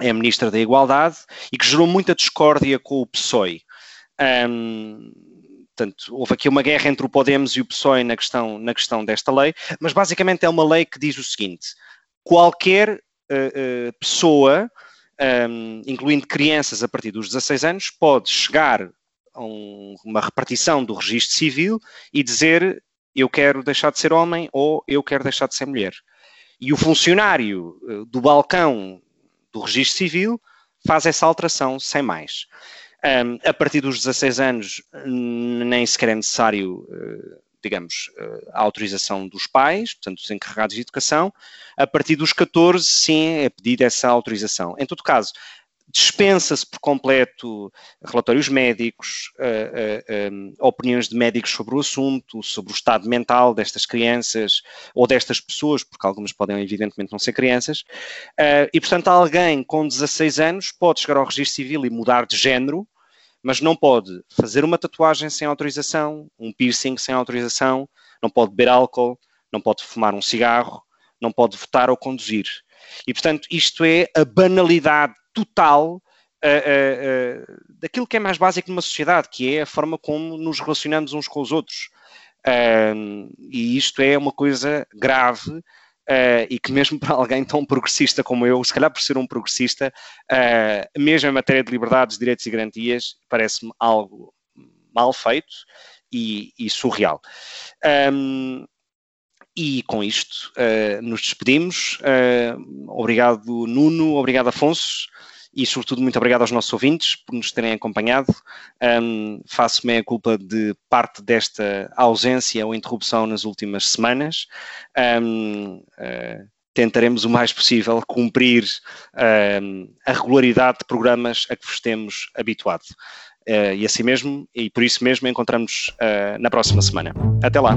é a ministra da Igualdade, e que gerou muita discórdia com o PSOE. Um, portanto, houve aqui uma guerra entre o Podemos e o PSOE na questão, na questão desta lei, mas basicamente é uma lei que diz o seguinte: qualquer uh, uh, pessoa, um, incluindo crianças a partir dos 16 anos, pode chegar um, uma repartição do registro civil e dizer eu quero deixar de ser homem ou eu quero deixar de ser mulher. E o funcionário eh, do balcão do registro civil faz essa alteração sem mais. Um, a partir dos 16 anos, nem sequer é necessário, uh, digamos, uh, a autorização dos pais, portanto, dos encarregados de educação. A partir dos 14, sim, é pedida essa autorização. Em todo caso, dispensa-se por completo relatórios médicos, uh, uh, um, opiniões de médicos sobre o assunto, sobre o estado mental destas crianças ou destas pessoas, porque algumas podem evidentemente não ser crianças, uh, e portanto alguém com 16 anos pode chegar ao registro civil e mudar de género, mas não pode fazer uma tatuagem sem autorização, um piercing sem autorização, não pode beber álcool, não pode fumar um cigarro, não pode votar ou conduzir. E, portanto, isto é a banalidade total uh, uh, uh, daquilo que é mais básico numa sociedade, que é a forma como nos relacionamos uns com os outros. e isto é uma coisa grave e que mesmo para alguém tão progressista como eu, se calhar por ser um progressista, mesmo em matéria de liberdades, direitos e garantias, parece-me algo mal feito e, e surreal. Um, e com isto uh, nos despedimos. Uh, obrigado, Nuno, obrigado, Afonso, e sobretudo muito obrigado aos nossos ouvintes por nos terem acompanhado. Um, Faço-me a culpa de parte desta ausência ou interrupção nas últimas semanas. Um, uh, eh, tentaremos o mais possível cumprir a regularidade de programas a que vos temos habituado. Uh, e assim mesmo, e por isso mesmo, encontramos uh, na próxima semana. Até lá!